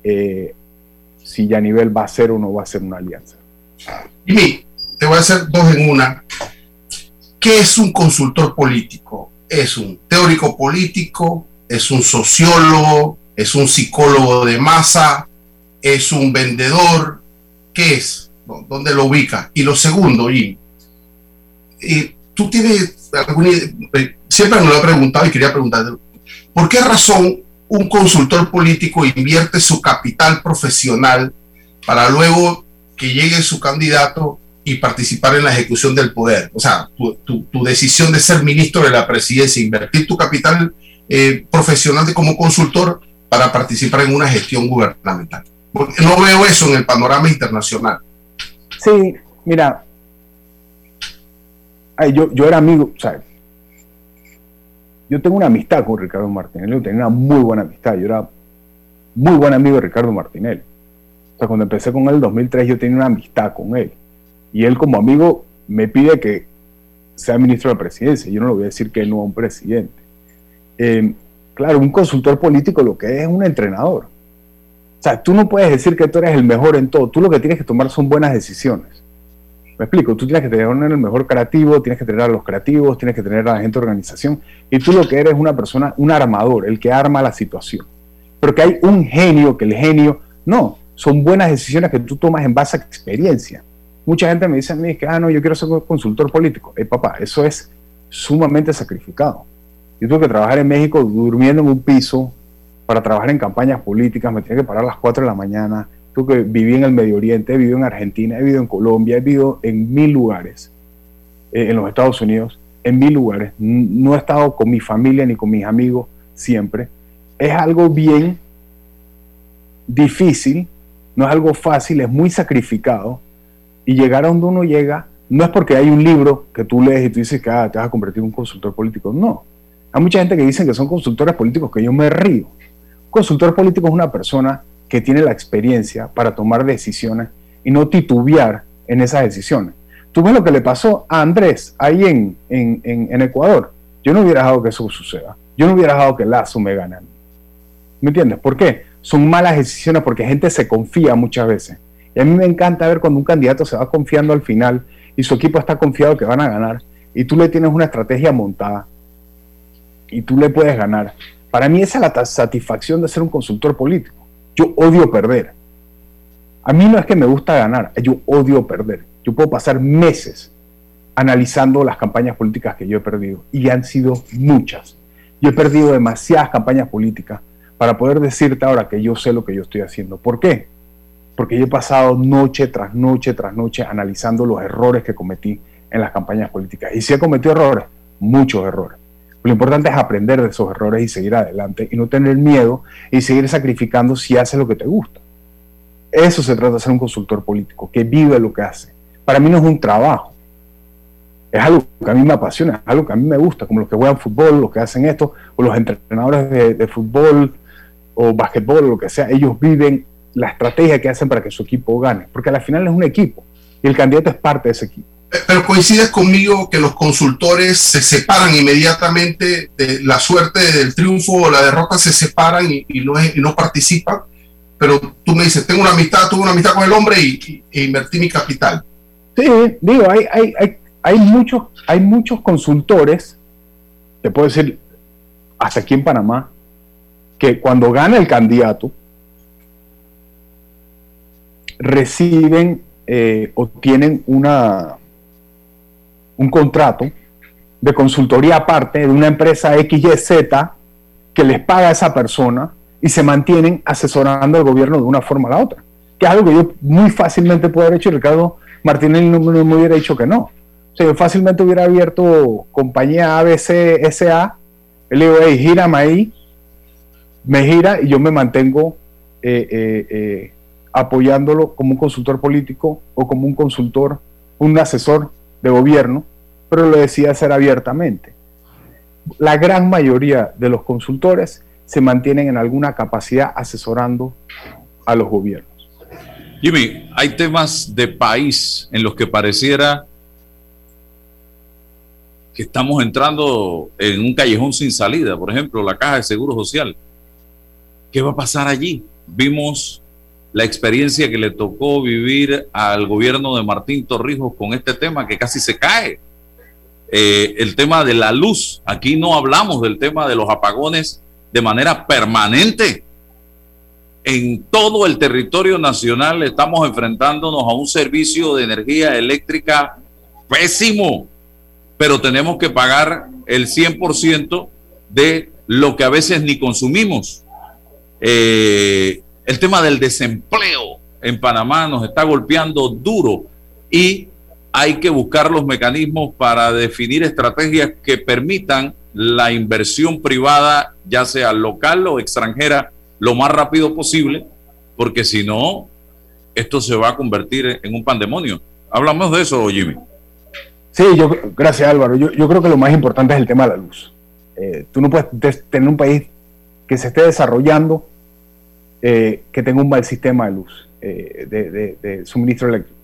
eh, si ya nivel va a ser o no va a ser una alianza. Y te voy a hacer dos en una. ¿Qué es un consultor político? Es un teórico político, es un sociólogo, es un psicólogo de masa, es un vendedor, ¿qué es? ¿Dónde lo ubica? Y lo segundo, y, tú tienes alguna eh, siempre me lo he preguntado y quería preguntar, ¿por qué razón un consultor político invierte su capital profesional para luego que llegue su candidato y participar en la ejecución del poder? O sea, tu, decisión de ser ministro de la presidencia, invertir tu capital eh, profesional de como consultor para participar en una gestión gubernamental. Porque no veo eso en el panorama internacional. Sí, mira, yo, yo era amigo, sea, yo tengo una amistad con Ricardo Martinelli, yo tenía una muy buena amistad, yo era muy buen amigo de Ricardo Martinelli. O sea, cuando empecé con él en 2003 yo tenía una amistad con él. Y él como amigo me pide que sea ministro de la presidencia. Yo no le voy a decir que no a un presidente. Eh, claro, un consultor político lo que es es un entrenador. O sea, tú no puedes decir que tú eres el mejor en todo. Tú lo que tienes que tomar son buenas decisiones. Me explico, tú tienes que tener el mejor creativo, tienes que tener a los creativos, tienes que tener a la gente de organización, y tú lo que eres es una persona, un armador, el que arma la situación. Pero que hay un genio, que el genio No, son buenas decisiones que tú tomas en base a experiencia. Mucha gente me dice a mí que, ah, no, yo quiero ser consultor político. Hey, papá, eso es sumamente sacrificado. Yo tuve que trabajar en México durmiendo en un piso para trabajar en campañas políticas, me tenía que parar a las 4 de la mañana, tuve que viví en el Medio Oriente, he vivido en Argentina, he vivido en Colombia, he vivido en mil lugares, eh, en los Estados Unidos, en mil lugares. No he estado con mi familia ni con mis amigos siempre. Es algo bien difícil, no es algo fácil, es muy sacrificado. Y llegar a donde uno llega no es porque hay un libro que tú lees y tú dices que ah, te vas a convertir en un consultor político. No. Hay mucha gente que dice que son consultores políticos que yo me río. Un consultor político es una persona que tiene la experiencia para tomar decisiones y no titubear en esas decisiones. Tú ves lo que le pasó a Andrés ahí en, en, Ecuador. Yo no hubiera dejado que eso suceda. Yo no hubiera dejado que Lazo me gane. ¿Me entiendes? ¿Por qué? Son malas decisiones porque gente se confía muchas veces. Y a mí me encanta ver cuando un candidato se va confiando al final y su equipo está confiado que van a ganar y tú le tienes una estrategia montada y tú le puedes ganar. Para mí esa es la satisfacción de ser un consultor político. Yo odio perder. A mí no es que me gusta ganar, yo odio perder. Yo puedo pasar meses analizando las campañas políticas que yo he perdido y han sido muchas. Yo he perdido demasiadas campañas políticas para poder decirte ahora que yo sé lo que yo estoy haciendo. ¿Por qué? Porque yo he pasado noche tras noche tras noche analizando los errores que cometí en las campañas políticas. Y si he cometido errores, muchos errores. Lo importante es aprender de esos errores y seguir adelante y no tener miedo y seguir sacrificando si haces lo que te gusta. Eso se trata de ser un consultor político, que vive lo que hace para mí no es un trabajo. Es algo que a mí me apasiona, es algo que a mí me gusta, como los que juegan fútbol, los que hacen esto, o los entrenadores de, fútbol o básquetbol o lo que sea, ellos viven la estrategia que hacen para que su equipo gane, porque al final es un equipo y el candidato es parte de ese equipo. Pero coincides conmigo que los consultores se separan inmediatamente de la suerte del triunfo o la derrota, se separan y, no, y no participan. Pero tú me dices, tengo una amistad, tuve una amistad con el hombre y, e invertí mi capital. Sí, digo, hay, hay, hay, hay, muchos, hay muchos consultores, te puedo decir, hasta aquí en Panamá, que cuando gana el candidato, reciben eh, o tienen una, un contrato de consultoría aparte de una empresa XYZ que les paga a esa persona y se mantienen asesorando al gobierno de una forma a la otra. Que es algo que yo muy fácilmente puedo haber hecho, Ricardo Martinelli no, me hubiera dicho que no. O sea, yo fácilmente hubiera abierto compañía ABC SA, le digo, hey, gírame ahí, me gira y yo me mantengo eh, eh, eh, apoyándolo como un consultor político o como un consultor, un asesor de gobierno, pero lo decía hacer abiertamente. La gran mayoría de los consultores se mantienen en alguna capacidad asesorando a los gobiernos. Jimmy, hay temas de país en los que pareciera que estamos entrando en un callejón sin salida. Por ejemplo, la caja de seguro social. ¿Qué va a pasar allí? Vimos la experiencia que le tocó vivir al gobierno de Martín Torrijos con este tema que casi se cae. Eh, el tema de la luz. Aquí no hablamos del tema de los apagones de manera permanente en todo el territorio nacional estamos enfrentándonos a un servicio de energía eléctrica pésimo, pero tenemos que pagar el 100% de lo que a veces ni consumimos. Eh, el tema del desempleo en Panamá nos está golpeando duro y hay que buscar los mecanismos para definir estrategias que permitan la inversión privada, ya sea local o extranjera, lo más rápido posible, porque si no, esto se va a convertir en un pandemonio. Hablamos de eso, Jimmy. Sí, yo, gracias Álvaro. Yo, creo que lo más importante es el tema de la luz. Eh, tú no puedes tener un país que se esté desarrollando eh, que tenga un mal sistema de luz, eh, de, suministro eléctrico.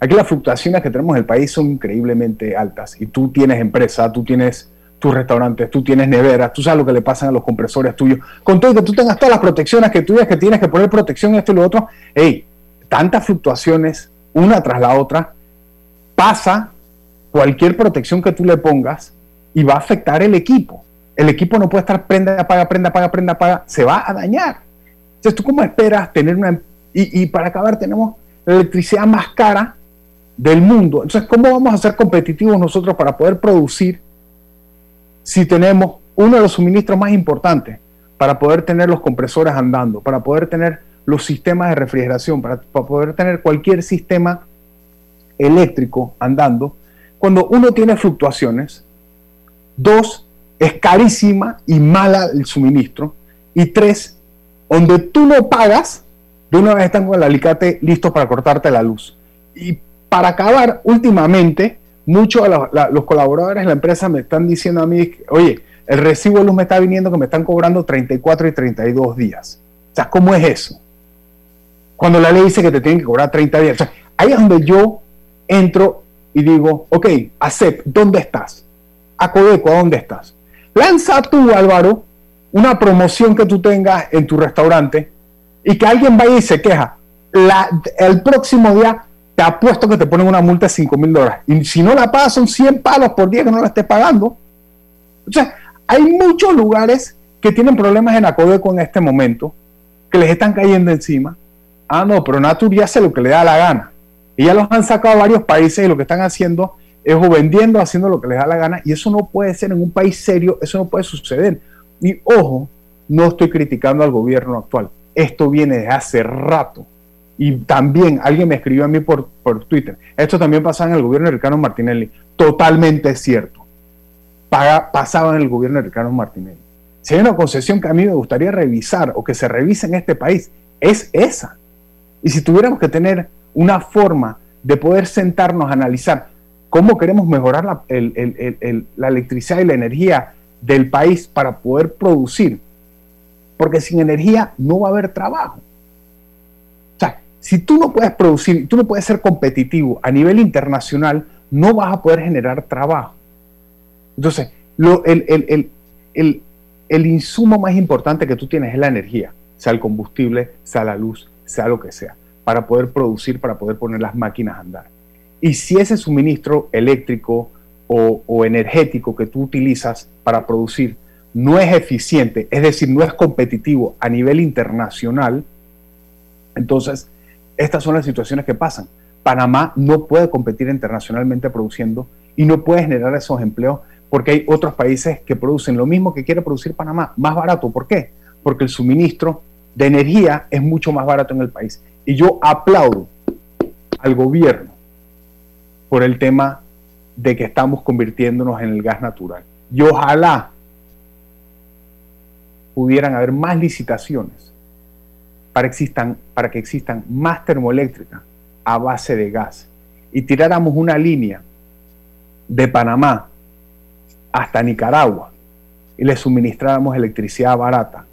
Aquí las fluctuaciones que tenemos en el país son increíblemente altas y tú tienes empresa, tú tienes tus restaurantes, tú tienes neveras, tú sabes lo que le pasan a los compresores tuyos, con todo que tú tengas todas las protecciones que tuyas, que tienes que poner protección, esto y lo otro, hey, tantas fluctuaciones una tras la otra, pasa cualquier protección que tú le pongas y va a afectar el equipo. El equipo no puede estar prenda, apaga, prenda, apaga, prenda, apaga, se va a dañar. Entonces, ¿tú cómo esperas tener una, Y, y para acabar tenemos la electricidad más cara del mundo. Entonces, ¿cómo vamos a ser competitivos nosotros para poder producir si tenemos uno de los suministros más importantes para poder tener los compresores andando, para poder tener los sistemas de refrigeración, para, poder tener cualquier sistema eléctrico andando, cuando uno tiene fluctuaciones, dos, es carísima y mala el suministro, y tres, donde tú no pagas, de una vez están con el alicate listo para cortarte la luz. Y para acabar, últimamente, muchos de los, colaboradores de la empresa me están diciendo a mí, oye, el recibo de luz me está viniendo que me están cobrando 34 y 32 días. O sea, ¿cómo es eso? Cuando la ley dice que te tienen que cobrar 30 días. O sea, ahí es donde yo entro y digo, ok, ACEP, ¿dónde estás? Acodeco, ¿a dónde estás? Lanza tú, Álvaro, una promoción que tú tengas en tu restaurante y que alguien vaya y se queja. el próximo día te apuesto que te ponen una multa de 5 mil dólares. Y si no la pagas, son 100 palos por día que no la estés pagando. Sea, hay muchos lugares que tienen problemas en Acodeco en este momento, que les están cayendo encima. Ah, no, pero Natur ya hace lo que le da la gana. Y ya los han sacado a varios países y lo que están haciendo es vendiendo, haciendo lo que les da la gana. Y eso no puede ser en un país serio, eso no puede suceder. Y ojo, no estoy criticando al gobierno actual. Esto viene de hace rato. Y también alguien me escribió a mí por, por Twitter. Esto también pasaba en el gobierno de Ricardo Martinelli. Totalmente cierto. Pasaba en el gobierno de Ricardo Martinelli. Si hay una concesión que a mí me gustaría revisar o que se revise en este país, es esa. Y si tuviéramos que tener una forma de poder sentarnos a analizar cómo queremos mejorar la, la electricidad y la energía del país para poder producir. Porque sin energía no va a haber trabajo. O sea, si tú no puedes producir, tú no puedes ser competitivo a nivel internacional, no vas a poder generar trabajo. Entonces, lo, el, el insumo más importante que tú tienes es la energía, sea el combustible, sea la luz, sea lo que sea, para poder producir, para poder poner las máquinas a andar. Y si ese suministro eléctrico o, energético que tú utilizas para producir no es eficiente, es decir, no es competitivo a nivel internacional, entonces estas son las situaciones que pasan. Panamá no puede competir internacionalmente produciendo y no puede generar esos empleos porque hay otros países que producen lo mismo que quiere producir Panamá, más barato. ¿Por qué? Porque el suministro de energía es mucho más barato en el país. Y yo aplaudo al gobierno por el tema de que estamos convirtiéndonos en el gas natural. Y ojalá pudieran haber más licitaciones para, existan, para que existan más termoeléctricas a base de gas y tiráramos una línea de Panamá hasta Nicaragua y le suministráramos electricidad barata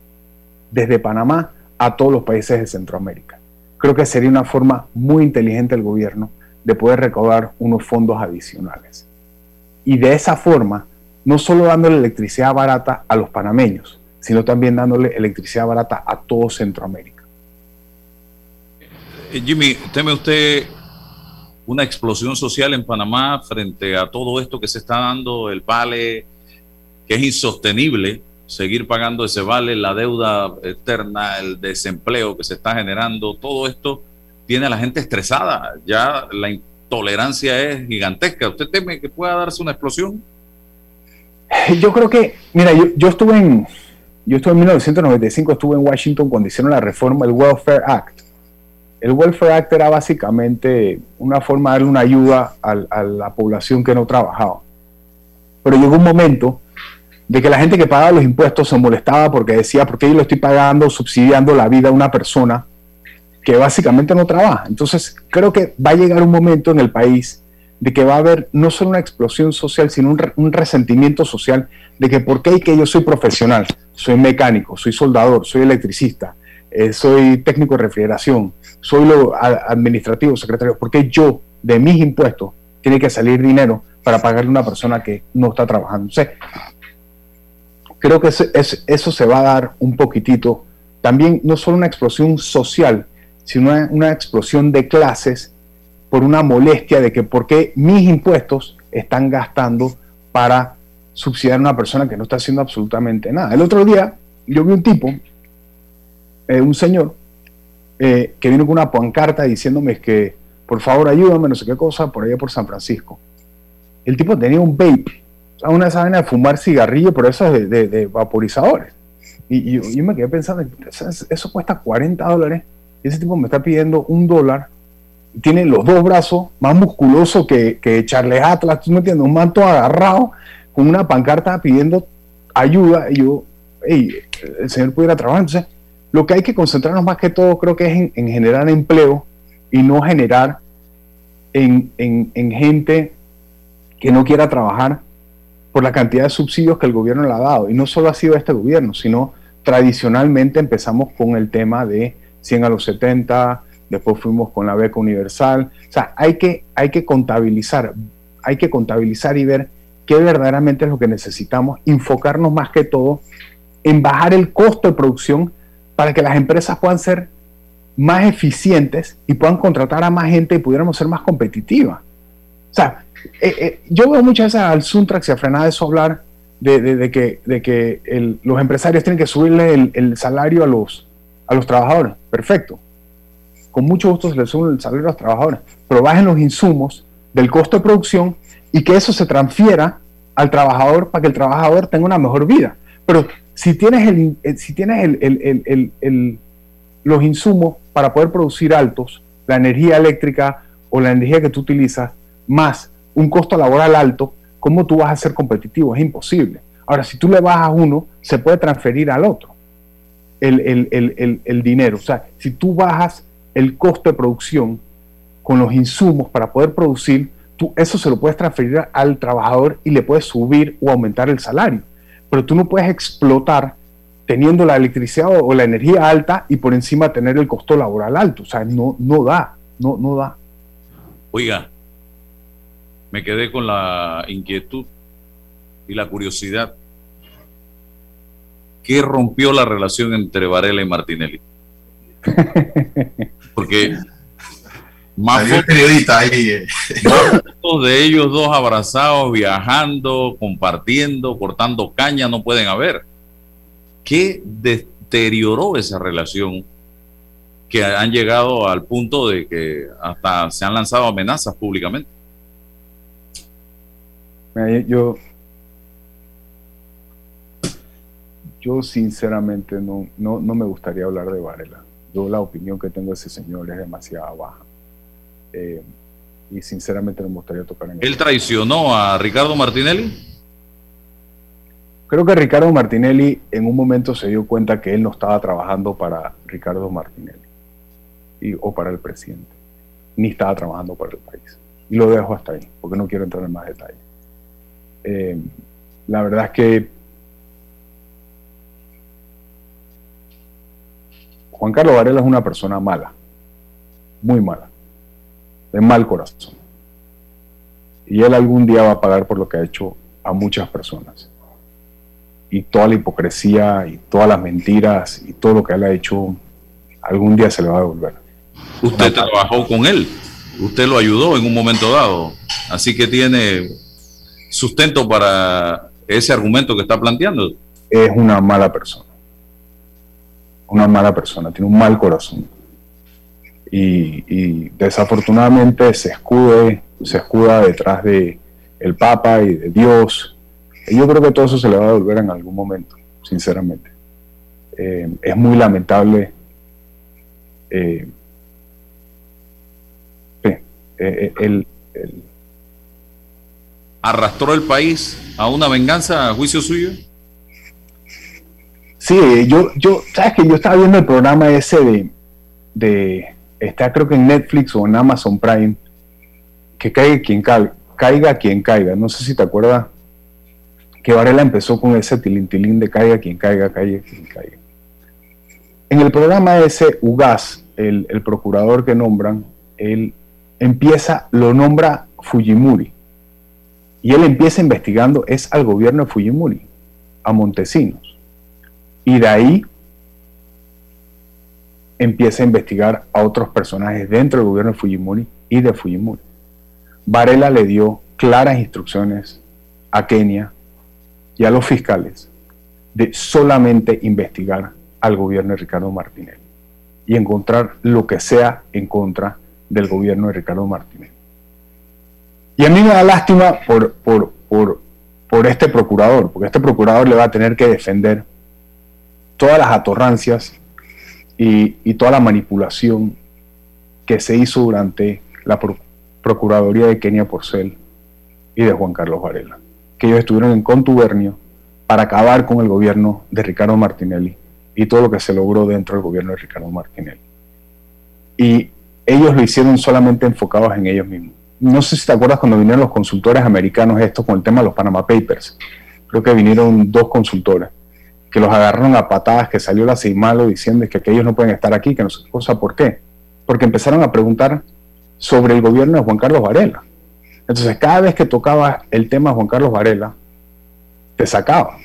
desde Panamá a todos los países de Centroamérica. Creo que sería una forma muy inteligente del gobierno de poder recaudar unos fondos adicionales. Y de esa forma, no solo dándole electricidad barata a los panameños, sino también dándole electricidad barata a todo Centroamérica. Eh, Jimmy, ¿teme usted una explosión social en Panamá frente a todo esto que se está dando, el vale, que es insostenible seguir pagando ese vale, la deuda eterna, el desempleo que se está generando, todo esto tiene a la gente estresada. Ya la intolerancia es gigantesca. ¿Usted teme que pueda darse una explosión? Yo creo que, mira, yo, estuve en, yo estuve en 1995, estuve en Washington cuando hicieron la reforma del Welfare Act. El Welfare Act era básicamente una forma de darle una ayuda a, la población que no trabajaba. Pero llegó un momento de que la gente que pagaba los impuestos se molestaba porque decía, ¿por qué yo lo estoy pagando, subsidiando la vida de una persona que básicamente no trabaja. Entonces, creo que va a llegar un momento en el país de que va a haber no solo una explosión social, sino un, resentimiento social de que por qué que yo soy profesional, soy mecánico, soy soldador, soy electricista, eh, soy técnico de refrigeración, soy lo administrativo, secretario, porque yo de mis impuestos tiene que salir dinero para pagarle a una persona que no está trabajando. creo que eso se va a dar un poquitito. También no solo una explosión social, sino una, explosión de clases por una molestia de que por qué mis impuestos están gastando para subsidiar a una persona que no está haciendo absolutamente nada. El otro día yo vi un tipo, eh, un señor, eh, que vino con una pancarta diciéndome que por favor ayúdame, no sé qué cosa, por allá por San Francisco. El tipo tenía un vape, una esa de fumar cigarrillo, pero eso es de, vaporizadores. Y, yo, me quedé pensando, eso, cuesta 40 dólares, ese tipo me está pidiendo un dólar, tiene los dos brazos más musculosos que, que Charles Atlas, tú me entiendes, un manto agarrado con una pancarta pidiendo ayuda, y yo, hey, el señor pudiera trabajar. Entonces, lo que hay que concentrarnos más que todo creo que es en, generar empleo y no generar en, gente que no quiera trabajar por la cantidad de subsidios que el gobierno le ha dado. Y no solo ha sido este gobierno, sino tradicionalmente empezamos con el tema de 100 a los 70, después fuimos con la beca universal. O sea, hay que, hay que contabilizar, hay que contabilizar y ver qué verdaderamente es lo que necesitamos, enfocarnos más que todo en bajar el costo de producción para que las empresas puedan ser más eficientes y puedan contratar a más gente y pudiéramos ser más competitivas. O sea, eh, eh, yo veo muchas veces al Suntrax y a Frenada eso hablar de, que, de que los empresarios tienen que subirle el, salario a los, a los trabajadores. Perfecto. Con mucho gusto se le sube el salario a los trabajadores, pero bajen los insumos del costo de producción y que eso se transfiera al trabajador para que el trabajador tenga una mejor vida. Pero si tienes, el, eh, si tienes el, los insumos para poder producir altos, la energía eléctrica o la energía que tú utilizas, más un costo laboral alto, ¿cómo tú vas a ser competitivo? Es imposible. Ahora, si tú le bajas uno, se puede transferir al otro el, dinero. O sea, si tú bajas el costo de producción con los insumos para poder producir, tú eso se lo puedes transferir al trabajador y le puedes subir o aumentar el salario pero tú no puedes explotar teniendo la electricidad o, la energía alta y por encima tener el costo laboral alto. O sea, no, no da, no, no da. Oiga, me quedé con la inquietud y la curiosidad. ¿Qué rompió la relación entre Varela y Martinelli? [laughs] Porque más eh. fotos, de ellos dos abrazados, viajando, compartiendo, cortando caña, no pueden haber. ¿Qué deterioró esa relación que han llegado al punto de que hasta se han lanzado amenazas públicamente? Yo, yo sinceramente no, no, no me gustaría hablar de Varela. Yo la opinión que tengo de ese señor es demasiado baja. Eh, y sinceramente no me gustaría tocar en ¿Él traicionó a Ricardo Martinelli? Creo que Ricardo Martinelli en un momento se dio cuenta que él no estaba trabajando para Ricardo Martinelli y, o para el presidente, ni estaba trabajando para el país. Y lo dejo hasta ahí, porque no quiero entrar en más detalles. Eh, la verdad es que Juan Carlos Varela es una persona mala, muy mala de mal corazón. Y él algún día va a pagar por lo que ha hecho a muchas personas. Y toda la hipocresía y todas las mentiras y todo lo que él ha hecho, algún día se le va a devolver. Usted trabajó con él, usted lo ayudó en un momento dado, así que tiene sustento para ese argumento que está planteando. Es una mala persona. Una mala persona, tiene un mal corazón y, desafortunadamente se escude, se escuda detrás de el Papa y de Dios. Yo creo que todo eso se le va a devolver en algún momento, sinceramente. Eh, es muy lamentable. Eh, eh, el, ¿Arrastró el país a una venganza a juicio suyo? Sí, yo, yo, sabes que yo estaba viendo el programa ese de está creo que en Netflix o en Amazon Prime, que caiga quien caiga, caiga quien caiga. No sé si te acuerdas que Varela empezó con ese tilintilín de caiga quien caiga, caiga quien caiga. En el programa ese, Ugas, el, el procurador que nombran, él empieza, lo nombra Fujimori. Y él empieza investigando, es al gobierno de Fujimori, a Montesinos. Y de ahí empieza a investigar a otros personajes dentro del gobierno de Fujimori y de Fujimori. Varela le dio claras instrucciones a Kenia y a los fiscales de solamente investigar al gobierno de Ricardo Martinelli. y encontrar lo que sea en contra del gobierno de Ricardo Martínez. Y a mí me da lástima por, por, por, por este procurador, porque este procurador le va a tener que defender todas las atorrancias y, toda la manipulación que se hizo durante la Procuraduría de Kenia Porcel y de Juan Carlos Varela, que ellos estuvieron en contubernio para acabar con el gobierno de Ricardo Martinelli y todo lo que se logró dentro del gobierno de Ricardo Martinelli. Y ellos lo hicieron solamente enfocados en ellos mismos. No sé si te acuerdas cuando vinieron los consultores americanos estos con el tema de los Panama Papers. Creo que vinieron dos consultores que los agarraron a patadas, que salió la malo diciendo que aquellos no pueden estar aquí, que no sé ¿por qué? Porque empezaron a preguntar sobre el gobierno de Juan Carlos Varela. Entonces, cada vez que tocaba el tema de Juan Carlos Varela, te sacaban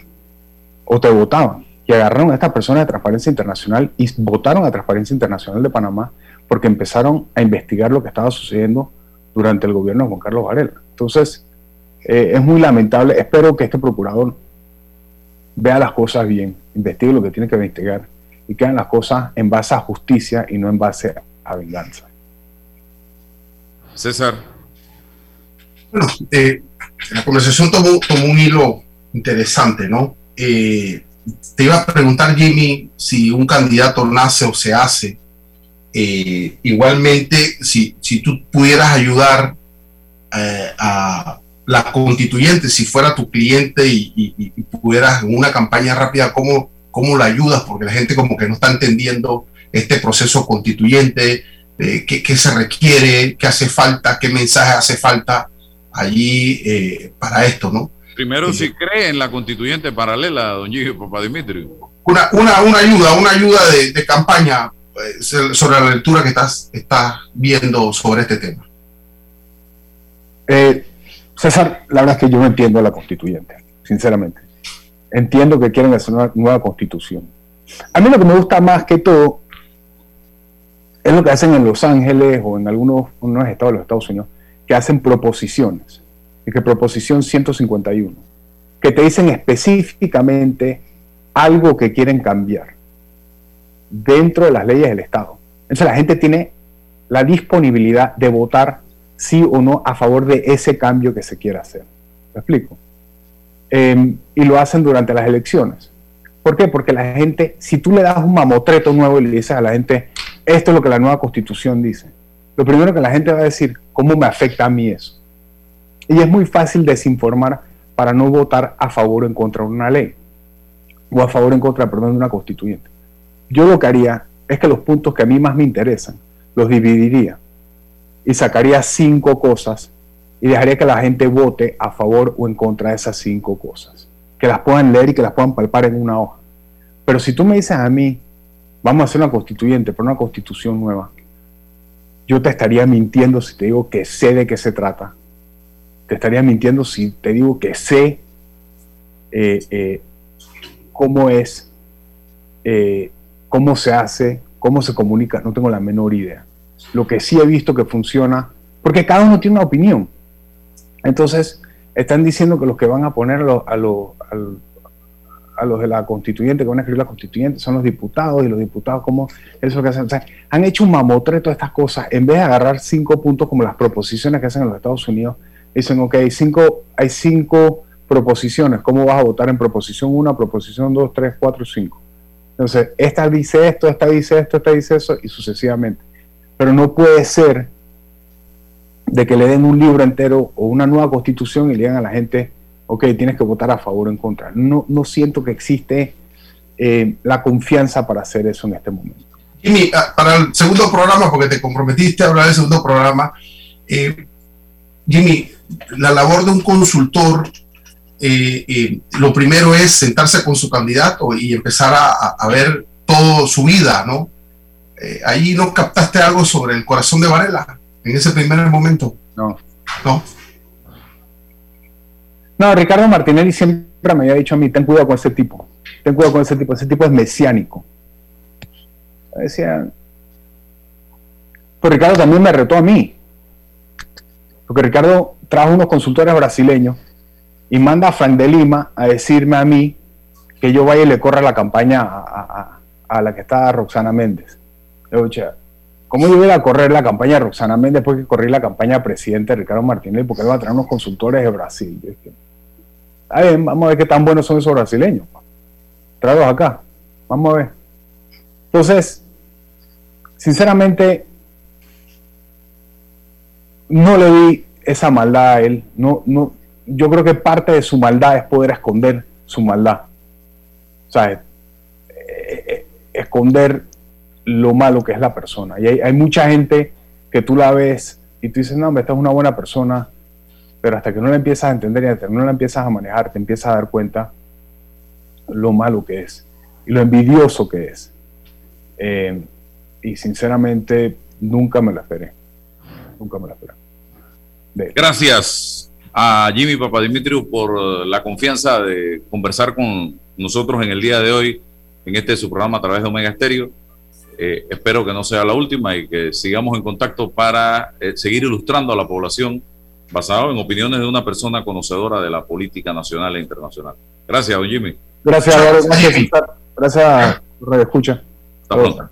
o te votaban. Y agarraron a estas personas de Transparencia Internacional y votaron a Transparencia Internacional de Panamá porque empezaron a investigar lo que estaba sucediendo durante el gobierno de Juan Carlos Varela. Entonces, eh, es muy lamentable. Espero que este procurador vea las cosas bien, investigue lo que tiene que investigar y que hagan las cosas en base a justicia y no en base a venganza. César. Bueno, eh, la conversación tomó, tomó, un hilo interesante, ¿no? Eh, te iba a preguntar, Jimmy, si un candidato nace o se hace. Eh, igualmente, si, si tú pudieras ayudar a la constituyente, si fuera tu cliente y, pudieras en una campaña rápida, ¿cómo, ¿cómo la ayudas? Porque la gente como que no está entendiendo este proceso constituyente, eh, qué, se requiere, qué hace falta, qué mensaje hace falta allí eh, para esto, ¿no? Primero, eh, si cree en la constituyente paralela, don Gigi Dimitri. Una, una, una ayuda, una ayuda de, campaña sobre la lectura que estás, estás viendo sobre este tema. César, la verdad es que yo no entiendo a la constituyente, sinceramente. Entiendo que quieren hacer una nueva constitución. A mí lo que me gusta más que todo es lo que hacen en Los Ángeles o en algunos estados de los Estados Unidos, que hacen proposiciones. Y que proposición 151, que te dicen específicamente algo que quieren cambiar dentro de las leyes del Estado. Entonces la gente tiene la disponibilidad de votar sí o no a favor de ese cambio que se quiera hacer. ¿Me explico? Em, y lo hacen durante las elecciones. ¿Por qué? Porque la gente, si tú le das un mamotreto nuevo y le dices a la gente, esto es lo que la nueva constitución dice, lo primero que la gente va a decir, ¿cómo me afecta a mí eso? Y es muy fácil desinformar para no votar a favor o en contra de una ley, o a favor o en contra, perdón, de una constituyente. Yo lo que haría es que los puntos que a mí más me interesan, los dividiría y sacaría cinco cosas y dejaría que la gente vote a favor o en contra de esas cinco cosas. Que las puedan leer y que las puedan palpar en una hoja. Pero si tú me dices a mí, vamos a hacer una constituyente, pero una constitución nueva, yo te estaría mintiendo si te digo que sé de qué se trata. Te estaría mintiendo si te digo que sé eh, eh, cómo es, eh, cómo se hace, cómo se comunica. No tengo la menor idea lo que sí he visto que funciona, porque cada uno tiene una opinión. Entonces, están diciendo que los que van a poner a, los, a, los de la constituyente, que van a escribir la constituyente, son los diputados, y los diputados, como eso que hacen? O sea, han hecho un mamotreto de estas cosas, en vez de agarrar cinco puntos como las proposiciones que hacen en los Estados Unidos, dicen, ok, hay cinco, hay cinco proposiciones, ¿cómo vas a votar en proposición 1, proposición 2, 3, 4, 5? Entonces, esta dice esto, esta dice esto, esta dice eso, y sucesivamente. Pero no puede ser de que le den un libro entero o una nueva constitución y le digan a la gente, ok, tienes que votar a favor o en contra. No, no siento que existe eh, la confianza para hacer eso en este momento. Jimmy, ah, para el segundo programa, porque te comprometiste a hablar del segundo programa, eh, Jimmy, la labor de un consultor, eh, lo primero es sentarse con su candidato y empezar a, a ver toda su vida, ¿no? Eh, ahí no captaste algo sobre el corazón de Varela en ese primer momento. No. No. No, Ricardo Martinelli siempre me había dicho a mí, ten cuidado con ese tipo, ten cuidado con ese tipo, ese tipo es mesiánico. Decía, pues Ricardo también me retó a mí, porque Ricardo trajo unos consultores brasileños y manda a Frank de Lima a decirme a mí que yo vaya y le corra la campaña a, a la que está Roxana Méndez Ocha, ¿cómo yo voy a correr la campaña de Roxana Méndez después que corrí la campaña presidente Ricardo Martínez? Porque él va a traer unos consultores de Brasil. Vamos a ver qué tan buenos son esos brasileños. Tráelos acá. Vamos a ver. Entonces, sinceramente, no le vi esa maldad a él. No, no, yo creo que parte de su maldad es poder esconder su maldad. O sea, esconder lo malo que es la persona. Y hay, mucha gente que tú la ves y tú dices, no, esta es una buena persona, pero hasta que no la empiezas a entender y hasta que no la empiezas a manejar, te empiezas a dar cuenta lo malo que es y lo envidioso que es. Eh, y sinceramente nunca me lo esperé. Nunca me lo esperé. Gracias a Jimmy Papadimitriou por la confianza de conversar con nosotros en el día de hoy en este su programa a través de Omega Stereo. Eh, espero que no sea la última y que sigamos en contacto para eh, seguir ilustrando a la población basado en opiniones de una persona conocedora de la política nacional e internacional. Gracias, don Jimmy. Gracias, gracias, gracias, Radio Escucha. Hasta pronto.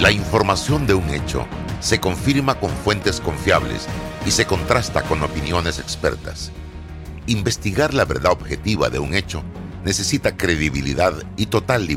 La información de un hecho se confirma con fuentes confiables y se contrasta con opiniones expertas. Investigar la verdad objetiva de un hecho necesita credibilidad y total libertad.